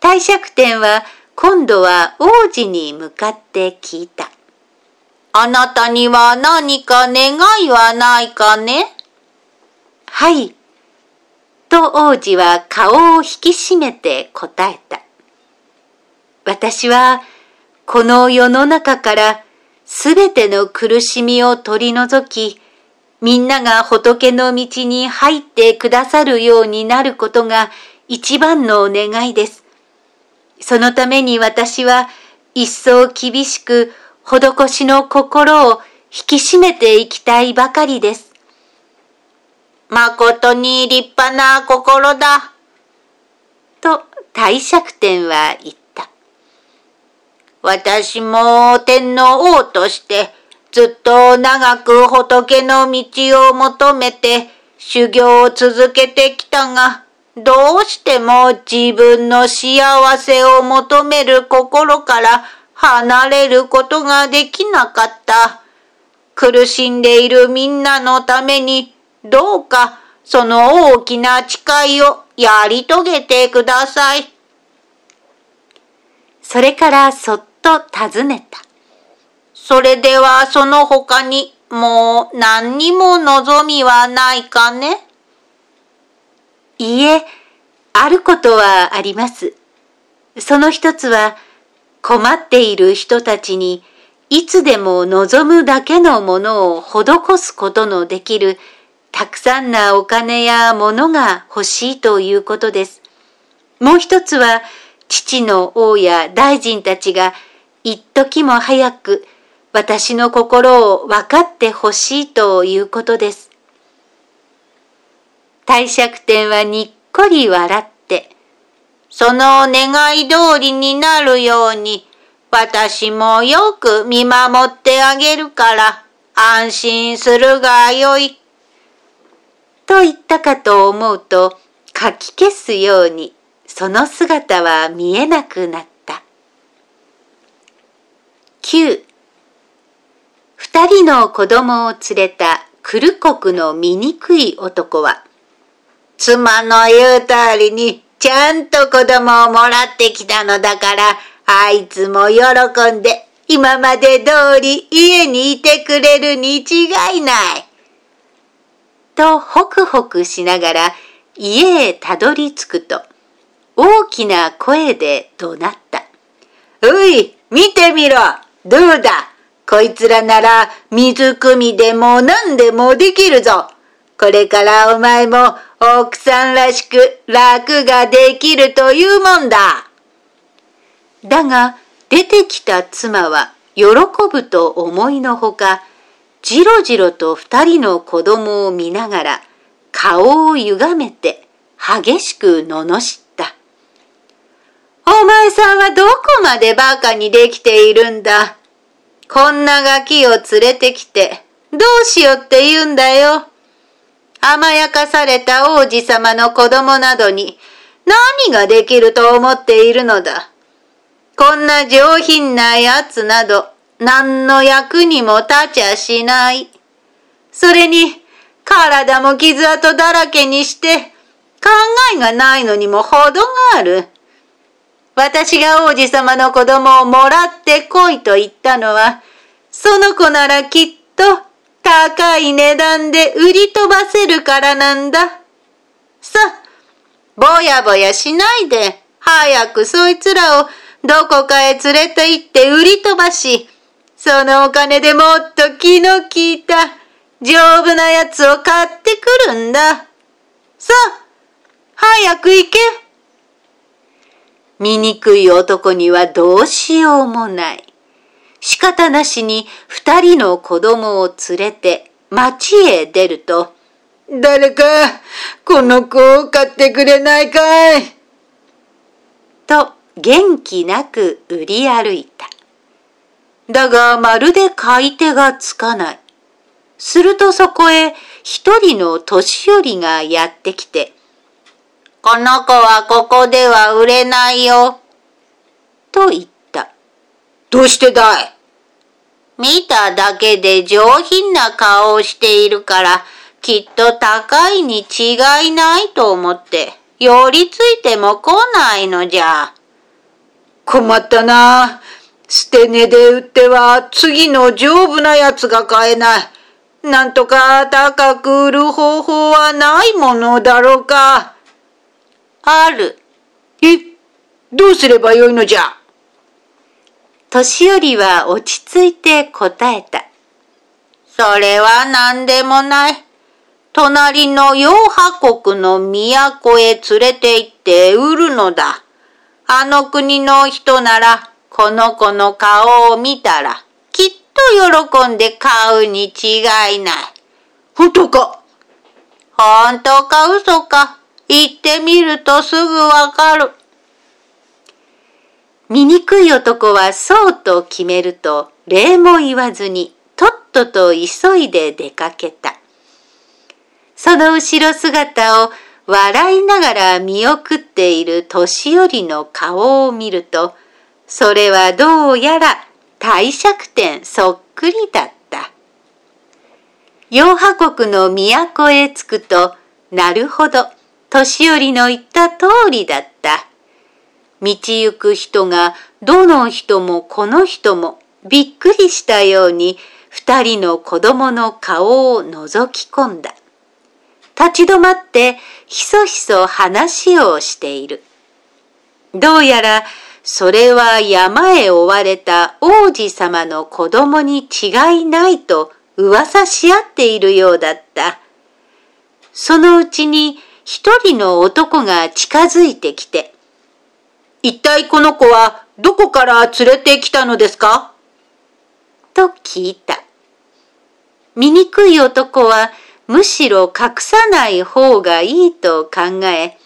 Speaker 1: 帝釈天は今度は王子に向かって聞いた。
Speaker 4: あなたには何か願いはないかね？
Speaker 1: はい。と王子は顔を引き締めて答えた。私はこの世の中からすべての苦しみを取り除き、みんなが仏の道に入ってくださるようになることが一番のお願いです。そのために私は一層厳しく施しの心を引き締めていきたいばかりです。まことに立派な心だ。
Speaker 6: と帝釈天は言った。
Speaker 1: 私も天の王としてずっと長く仏の道を求めて修行を続けてきたが、どうしても自分の幸せを求める心から離れることができなかった。苦しんでいるみんなのために、どうかその大きな誓いをやり遂げてください。
Speaker 6: それからそっと尋ねた。
Speaker 1: それではその他にもう何にも望みはないかね
Speaker 6: いいえ、あることはあります。その一つは、困っている人たちにいつでも望むだけのものを施すことのできるたくさんなお金や物が欲しいということです。もう一つは父の王や大臣たちが一時も早く私の心を分かってほしいということです。帝釈天はにっこり笑って、
Speaker 1: その願い通りになるように私もよく見守ってあげるから安心するがよい。
Speaker 6: と言ったかと思うと、かき消すように、その姿は見えなくなった。9二人の子供を連れたクル国の醜い男は、
Speaker 1: 妻の言う通りにちゃんと子供をもらってきたのだから、あいつも喜んで今まで通り家にいてくれるに違いない。
Speaker 6: とホクホクしながら家へたどり着くと大きな声で怒鳴った。
Speaker 1: うい、見てみろどうだ？こいつらなら水汲みでも何でもできるぞこれからお前も奥さんらしく楽ができるというもんだ。
Speaker 6: だが出てきた妻は喜ぶと思いのほか、じろじろと二人の子供を見ながら顔を歪めて激しく罵った。
Speaker 1: お前さんはどこまでバカにできているんだ？こんなガキを連れてきてどうしようって言うんだよ。甘やかされた王子様の子供などに何ができると思っているのだ？こんな上品なやつなど、何の役にも立ちゃしない。それに、体も傷跡だらけにして、考えがないのにも程がある。私が王子様の子供をもらってこいと言ったのは、その子ならきっと高い値段で売り飛ばせるからなんだ。さ、ぼやぼやしないで、早くそいつらをどこかへ連れて行って売り飛ばし、そのお金でもっと気の利いた丈夫なやつを買ってくるんだ。さあ、早く行け。
Speaker 6: 醜い男にはどうしようもない。仕方なしに二人の子供を連れて町へ出ると、
Speaker 1: 誰か、この子を買ってくれないかい
Speaker 6: と元気なく売り歩いた。だがまるで買い手がつかない。するとそこへ一人の年寄りがやってきて、
Speaker 1: この子はここでは売れないよ。
Speaker 6: と言った。
Speaker 1: どうしてだい？見ただけで上品な顔をしているから、きっと高いに違いないと思って、寄りついても来ないのじゃ。困ったな。捨て値で売っては次の丈夫なやつが買えない。なんとか高く売る方法はないものだろうか。
Speaker 6: ある。
Speaker 1: え、どうすればよいのじゃ？
Speaker 6: 年寄りは落ち着いて答えた。
Speaker 1: それは何でもない。隣の洋波国の都へ連れて行って売るのだ。あの国の人なら、この子の顔を見たら、きっと喜んで買うに違いない。本当か？
Speaker 4: 本当か嘘か、言ってみるとすぐわかる。
Speaker 1: 醜い男はそうと決めると、礼も言わずに、とっとと急いで出かけた。その後ろ姿を笑いながら見送っている年寄りの顔を見ると、それはどうやら帝釈天そっくりだった。洋波国の都へ着くと、なるほど、年寄りの言った通りだった。道行く人がどの人もこの人もびっくりしたように二人の子供の顔を覗き込んだ。立ち止まってひそひそ話をしている。どうやらそれは山へ追われた王子様の子供に違いないと噂し合っているようだった。そのうちに一人の男が近づいてきて、
Speaker 4: 一体この子はどこから連れてきたのですか？
Speaker 1: と聞いた。醜い男はむしろ隠さない方がいいと考え、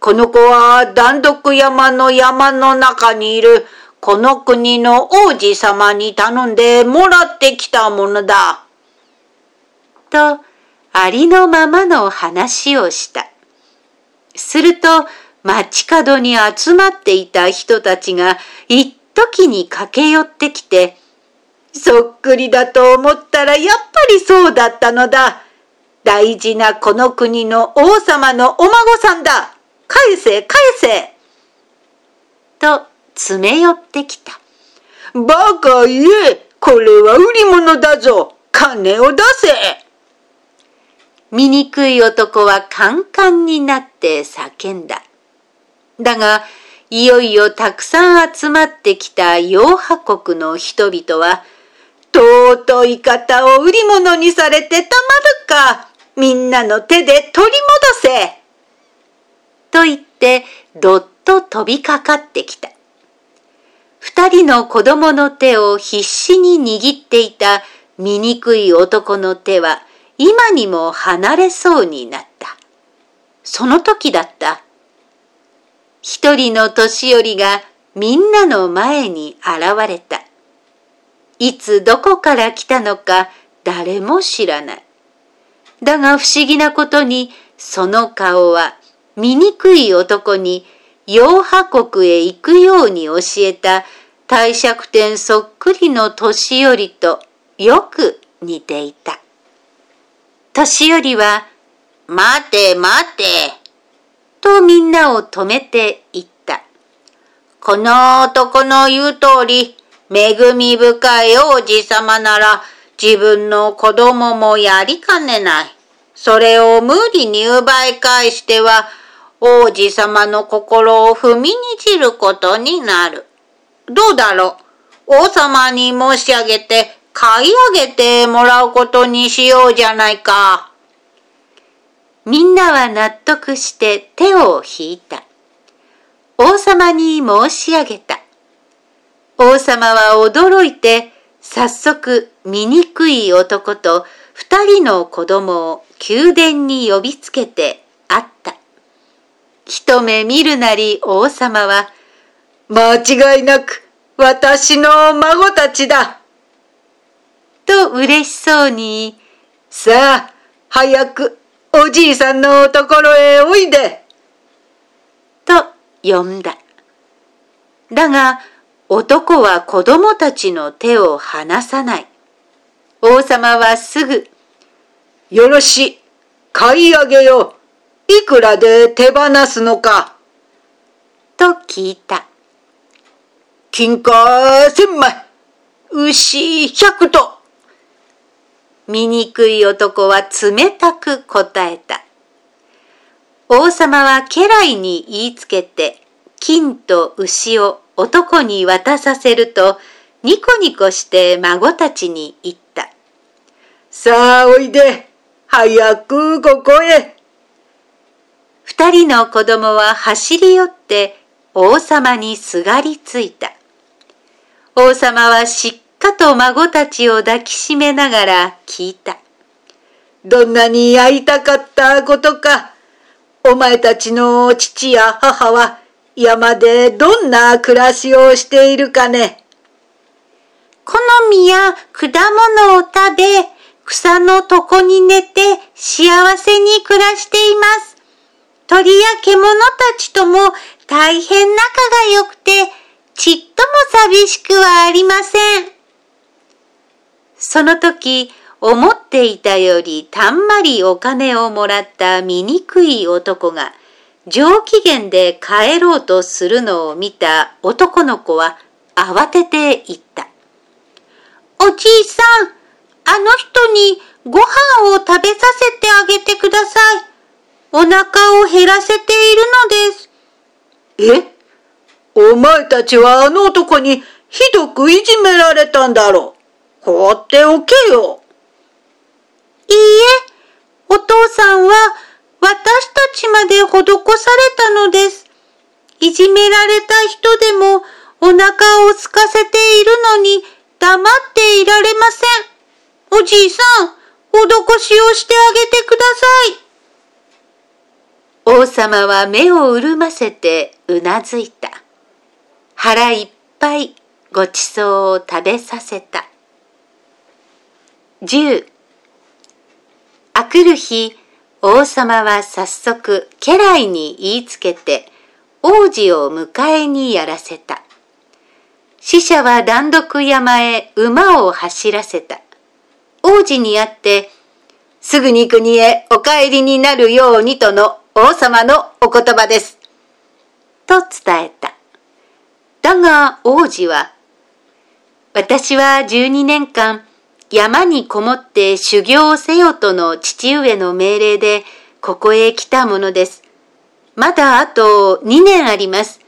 Speaker 4: この子は断毒山の山の中にいるこの国の王子様に頼んでもらってきたものだ。
Speaker 1: と、ありのままの話をした。すると、街角に集まっていた人たちが一時に駆け寄ってきて、そっくりだと思ったらやっぱりそうだったのだ。大事なこの国の王様のお孫さんだ。返せ返せ。と詰め寄ってきた。
Speaker 4: バカ言え。これは売り物だぞ。金を出せ。
Speaker 1: 醜い男はカンカンになって叫んだ。だが、いよいよたくさん集まってきた洋波国の人々は、尊い方を売り物にされてたまるか、みんなの手で取り戻せ。と言って、どっと飛びかかってきた。二人の子供の手を必死に握っていた醜い男の手は、今にも離れそうになった。その時だった。一人の年寄りがみんなの前に現れた。いつどこから来たのか誰も知らない。だが不思議なことにその顔は醜い男に洋波国へ行くように教えた帝釈天そっくりの年寄りとよく似ていた。年寄りは、
Speaker 4: 待て待て、
Speaker 1: とみんなを止めて言った。
Speaker 4: この男の言う通り、恵み深い王子様なら自分の子供もやりかねない。それを無理に奪い返しては、王子様の心を踏みにじることになる。どうだろう？王様に申し上げて買い上げてもらうことにしようじゃないか。
Speaker 1: みんなは納得して手を引いた。王様に申し上げた。王様は驚いて、早速醜い男と二人の子供を宮殿に呼びつけて会った。一目見るなり王様は、
Speaker 4: 間違いなく私の孫たちだ。
Speaker 1: と嬉しそうに、
Speaker 4: さあ、早くおじいさんのところへおいで。
Speaker 1: と呼んだ。だが、男は子供たちの手を離さない。王様はすぐ、
Speaker 4: よろし、買い上げよう。いくらで手放すのか？
Speaker 1: と聞いた。
Speaker 4: 金貨千枚、牛百頭。
Speaker 1: 醜い男は冷たく答えた。王様は家来に言いつけて、金と牛を男に渡させると、ニコニコして孫たちに言った。
Speaker 4: さあおいで、早くここへ。
Speaker 1: 二人の子供は走り寄って王様にすがりついた。王様はしっかと孫たちを抱きしめながら聞いた。
Speaker 2: どんなに会いたかったことか。お前たちの父や母は山でどんな暮らしをしているかね。
Speaker 5: 好みや果物を食べ、草の床に寝て幸せに暮らしています。鳥や獣たちとも大変仲が良くて、ちっとも寂しくはありません。
Speaker 1: その時、思っていたよりたんまりお金をもらった醜い男が上機嫌で帰ろうとするのを見た男の子は慌てて言った。
Speaker 5: おじいさん、あの人にご飯を食べさせてあげてください。お腹を減らせている
Speaker 2: のです。え？お前たちはあの男にひどくいじめられたんだろう。放っておけよ。
Speaker 5: いいえ、お父さんは私たちまで施されたのです。いじめられた人でもお腹を空かせているのに黙っていられません。おじいさん、施しをしてあげてくだ
Speaker 1: さい。王様は目を潤ませてうなずいた。腹いっぱいごちそうを食べさせた。10あくる日、王様は早速家来に言いつけて王子を迎えにやらせた。死者は断読山へ馬を走らせた。王子に会って、すぐに国へお帰りになるようにとの王様のお言葉です。と伝えた。だが王子は、私は12年間山にこもって修行せよとの父上の命令でここへ来たものです。まだあと2年あります。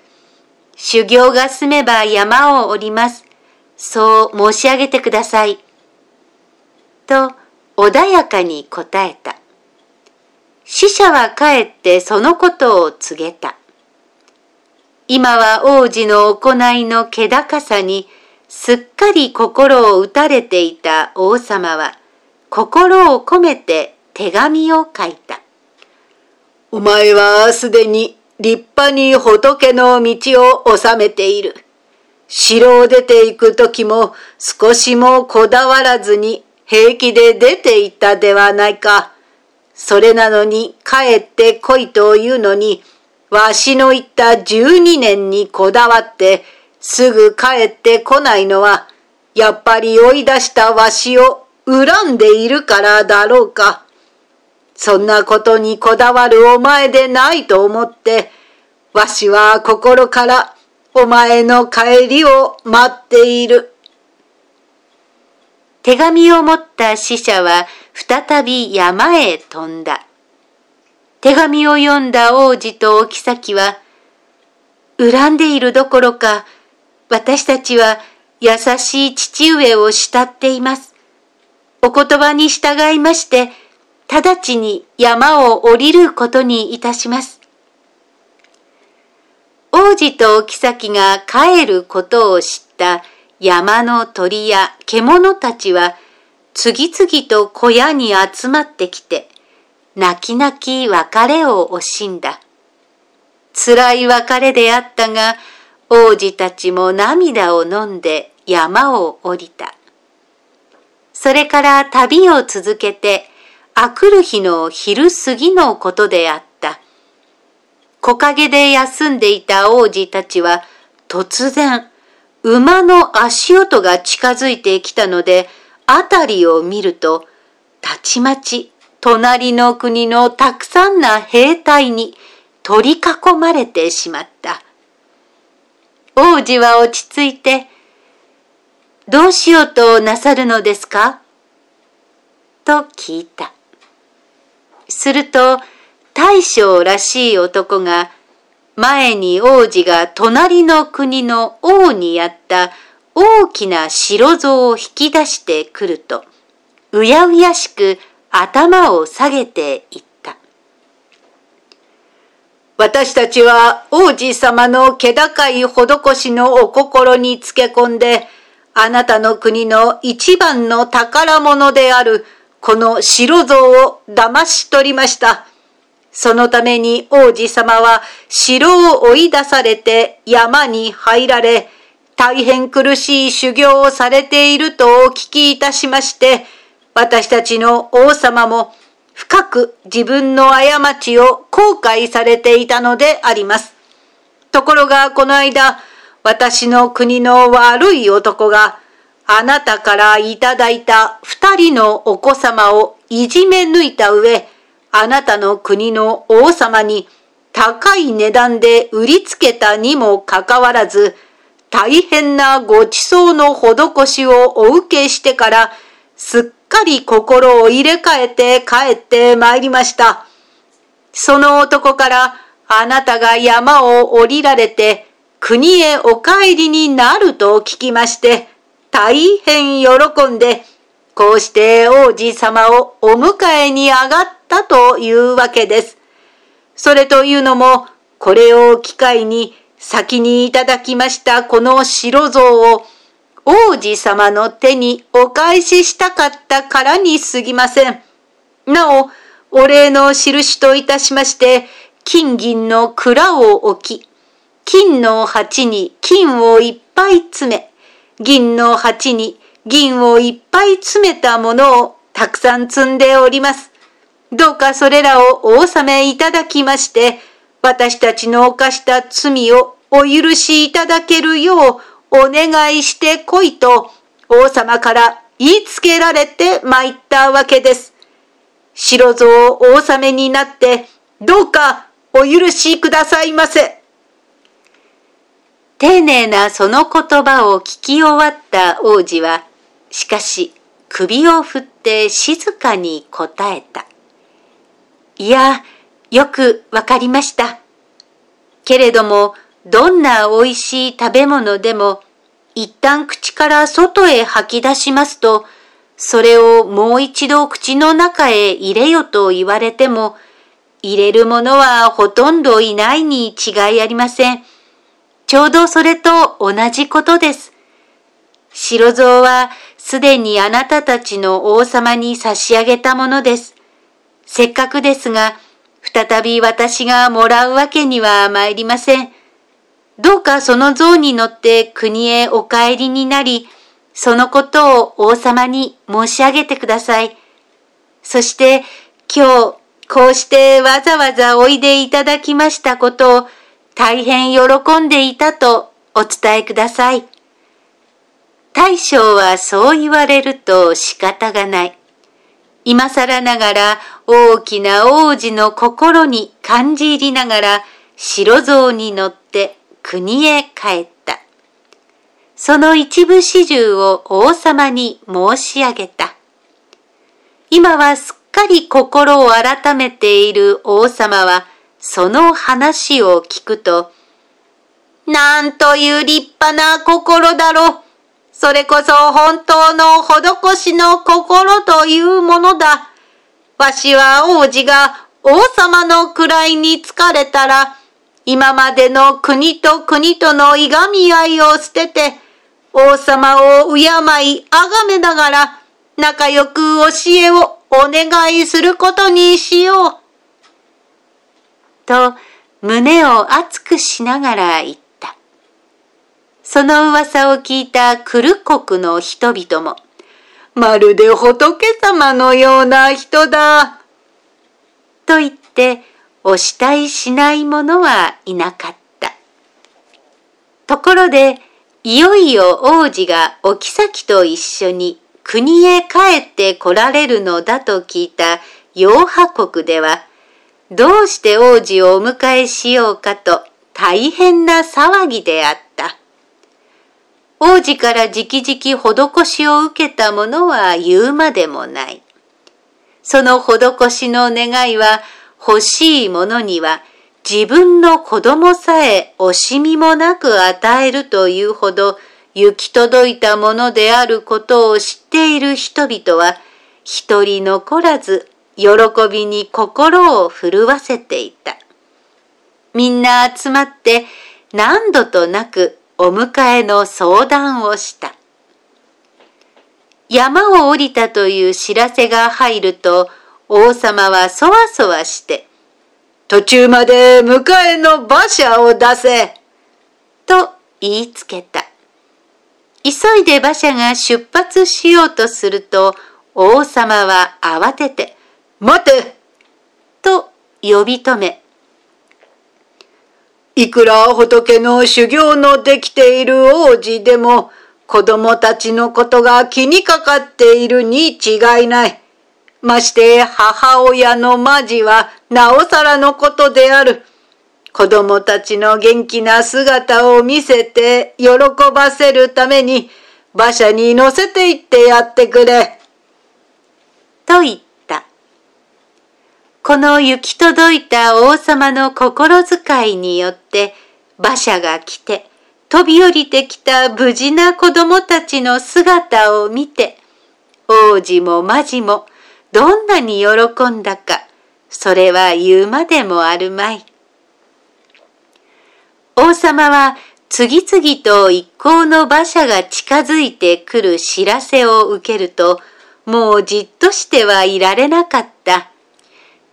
Speaker 1: 修行が済めば山を降ります。そう申し上げてください。と穏やかに答えた。死者は帰ってそのことを告げた。今は王子の行いの気高さにすっかり心を打たれていた王様は心を込めて手紙を書いた。
Speaker 2: お前はすでに立派に仏の道を治めている。城を出て行く時も少しもこだわらずに平気で出て行ったではないか。それなのに帰って来いというのに、わしの言った12年にこだわってすぐ帰ってこないのは、やっぱり追い出したわしを恨んでいるからだろうか。そんなことにこだわるお前でないと思って、わしは心からお前の帰りを待っている。
Speaker 1: 手紙を持った死者は再び山へ飛んだ。手紙を読んだ王子とお妃は、恨んでいるどころか、私たちは優しい父上を慕っています。お言葉に従いまして、直ちに山を降りることにいたします。王子とお妃が帰ることを知った山の鳥や獣たちは次々と小屋に集まってきて泣き泣き別れを惜しんだ。辛い別れであったが王子たちも涙を飲んで山を降りた。それから旅を続けてあくる日の昼過ぎのことであった。木陰で休んでいた王子たちは突然馬の足音が近づいてきたので辺りを見るとたちまち隣の国のたくさんな兵隊に取り囲まれてしまった。王子は落ち着いて、どうしようとなさるのですか？と聞いた。すると大将らしい男が前に王子が隣の国の王にやった大きな白像を引き出してくるとうやうやしく頭を下げていった。
Speaker 2: 私たちは王子様の気高い施しのお心につけ込んであなたの国の一番の宝物であるこの白像を騙し取りました。そのために王子様は城を追い出されて山に入られ、大変苦しい修行をされているとお聞きいたしまして、私たちの王様も深く自分の過ちを後悔されていたのであります。ところがこの間、私の国の悪い男があなたからいただいた二人のお子様をいじめ抜いた上、あなたの国の王様に高い値段で売りつけたにもかかわらず、大変なご馳走の施しをお受けしてから、すっかり心を入れ替えて帰って参りました。その男から、あなたが山を降りられて、国へお帰りになると聞きまして、大変喜んで、こうして王子様をお迎えに上がったというわけです。それというのも、これを機会に先にいただきましたこの白像を王子様の手にお返ししたかったからに過ぎません。なお、お礼の印といたしまして、金銀の蔵を置き、金の鉢に金をいっぱい詰め、銀の鉢に銀をいっぱい詰めたものをたくさん積んでおります。どうかそれらをお納めいただきまして、私たちの犯した罪をお許しいただけるようお願いしてこいと王様から言いつけられて参ったわけです。白像お納めになってどうかお許しくださいませ。
Speaker 1: 丁寧なその言葉を聞き終わった王子は、しかし首を振って静かに答えた。いや、よくわかりました。けれども、どんな美味しい食べ物でも、一旦口から外へ吐き出しますと、それをもう一度口の中へ入れよと言われても、入れるものはほとんどいないに違いありません。ちょうどそれと同じことです。白蔵はすでにあなたたちの王様に差し上げたものです。せっかくですが、再び私がもらうわけには参りません。どうかその像に乗って国へお帰りになり、そのことを王様に申し上げてください。そして今日こうしてわざわざおいでいただきましたことを大変喜んでいたとお伝えください。大将はそう言われると仕方がない。今更ながら大きな王子の心に感じ入りながら白像に乗って国へ帰った。その一部始終を王様に申し上げた。今はすっかり心を改めている王様はその話を聞くと、なんという立派な心だろう。それこそ本当の施しの心というものだ。わしは王子が王様の位に疲れたら、今までの国と国とのいがみ合いを捨てて、王様を敬い崇めながら、仲良く教えをお願いすることにしよう。と胸を熱くしながら言っ。その噂を聞いたクル国の人々も、まるで仏様のような人だ。と言って、お慕いしない者はいなかった。ところで、いよいよ王子がお妃と一緒に国へ帰って来られるのだと聞いた洋派国では、どうして王子をお迎えしようかと大変な騒ぎであった。王子から直々施しを受けた者は言うまでもない。その施しの願いは欲しい者には自分の子供さえ惜しみもなく与えるというほど行き届いたものであることを知っている人々は一人残らず喜びに心を震わせていた。みんな集まって何度となくお迎えの相談をした。山を降りたという知らせが入ると、王様はそわそわして、
Speaker 2: 途中まで迎えの馬車を出せ
Speaker 1: と言いつけた。急いで馬車が出発しようとすると、王様は慌てて、
Speaker 2: 待て
Speaker 1: と呼び止め、
Speaker 2: いくら仏の修行のできている王子でも、子供たちのことが気にかかっているに違いない。まして母親のマジはなおさらのことである。子供たちの元気な姿を見せて喜ばせるために馬車に乗せて行ってやってくれ。
Speaker 1: と言った。この行き届いた王様の心遣いによって馬車が来て飛び降りてきた無事な子供たちの姿を見て王子も魔児もどんなに喜んだかそれは言うまでもあるまい。王様は次々と一行の馬車が近づいてくる知らせを受けると、もうじっとしてはいられなかった。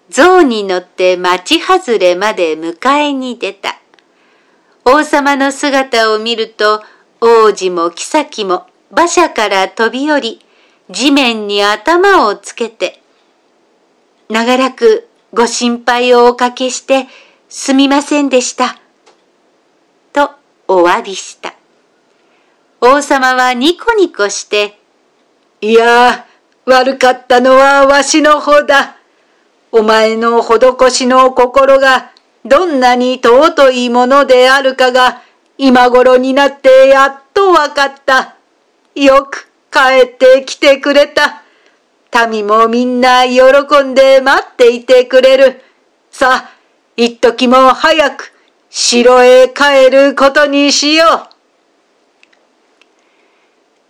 Speaker 1: 象に乗って町外れまで迎えに出た。王様の姿を見ると、王子も妃も馬車から飛び降り、地面に頭をつけて、長らくご心配をおかけしてすみませんでした。とお詫びした。王様はニコニコして、
Speaker 2: いや、悪かったのはわしの方だ。お前の施しの心がどんなに尊いものであるかが今頃になってやっとわかった。よく帰ってきてくれた。民もみんな喜んで待っていてくれる。さあ、一時も早く城へ帰ることにしよう。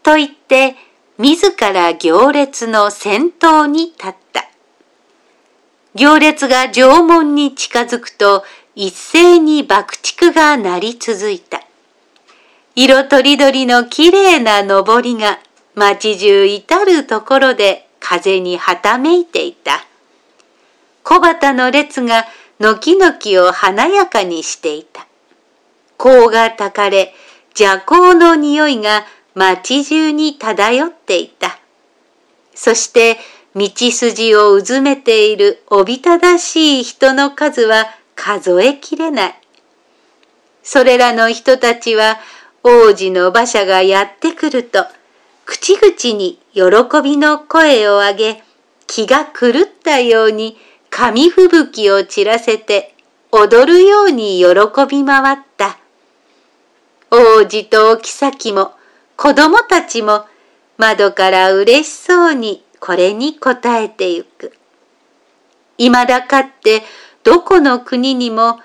Speaker 1: と言って、自ら行列の先頭に立った。行列が縄文に近づくと、一斉に爆竹が鳴り続いた。色とりどりのきれいな登りが街中至るところで風にはためいていた。小旗の列が軒々を華やかにしていた。甲がたかれ、邪行の匂いが街中に漂っていた。そして道筋をうずめているおびただしい人の数は数えきれない。それらの人たちは王子の馬車がやってくると、口々に喜びの声を上げ、気が狂ったように紙吹雪を散らせて踊るように喜び回った。王子とお妃も子供たちも窓から嬉しそうにこれに応えてゆく。未だかってどこの国にも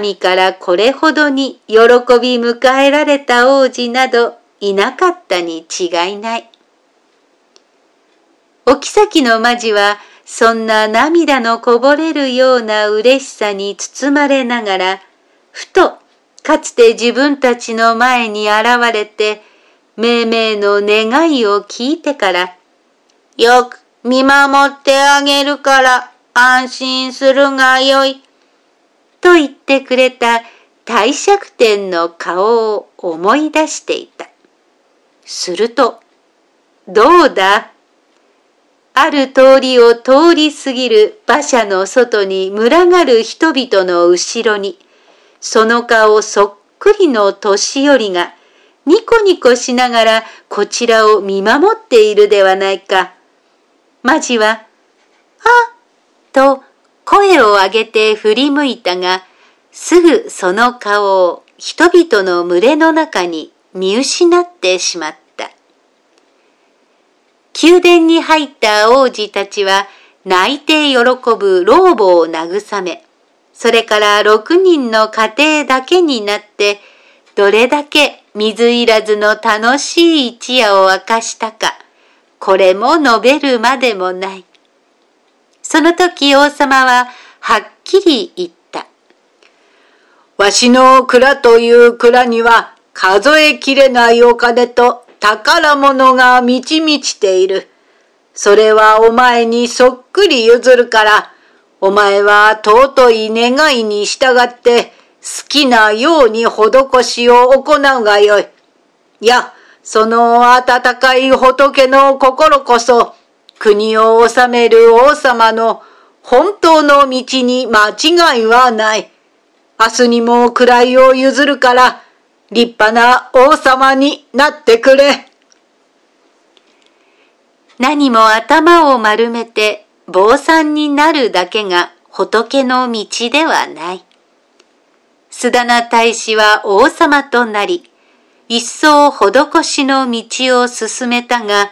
Speaker 1: 民からこれほどに喜び迎えられた王子などいなかったに違いない。お妃の魔女はそんな涙のこぼれるような嬉しさに包まれながら、ふとかつて自分たちの前に現れて、命名の願いを聞いてから、よく見守ってあげるから安心するがよい。と言ってくれた帝釈天の顔を思い出していた。すると、どうだ？ある通りを通り過ぎる馬車の外に群がる人々の後ろに、その顔そっくりの年寄りが、ニコニコしながらこちらを見守っているではないか。マジは、あと声を上げて振り向いたが、すぐその顔を人々の群れの中に見失ってしまった。宮殿に入った王子たちは泣いて喜ぶ老母を慰め、それから六人の家庭だけになって、どれだけ水いらずの楽しい一夜を明かしたか、これも述べるまでもない。その時王様ははっきり言った。
Speaker 2: わしの蔵という蔵には数えきれないお金と宝物が満ち満ちている。それはお前にそっくり譲るから、お前は尊い願いに従って好きなように施しを行うがよい。いや、その温かい仏の心こそ、国を治める王様の本当の道に間違いはない。明日にも位を譲るから、立派な王様になってくれ。
Speaker 1: 何も頭を丸めて坊さんになるだけが仏の道ではない。須田名大使は王様となり、一層施しの道を進めたが、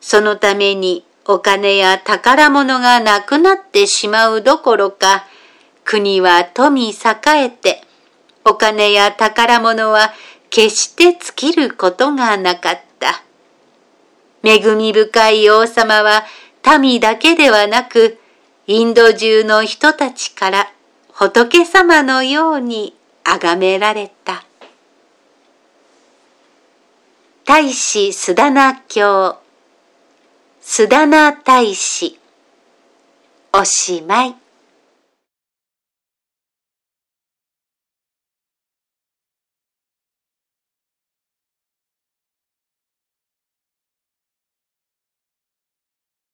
Speaker 1: そのためにお金や宝物がなくなってしまうどころか、国は富栄えて、お金や宝物は決して尽きることがなかった。恵み深い王様は民だけではなく、インド中の人たちから仏様のように崇められた。大使須田那教須田那大使おしまい。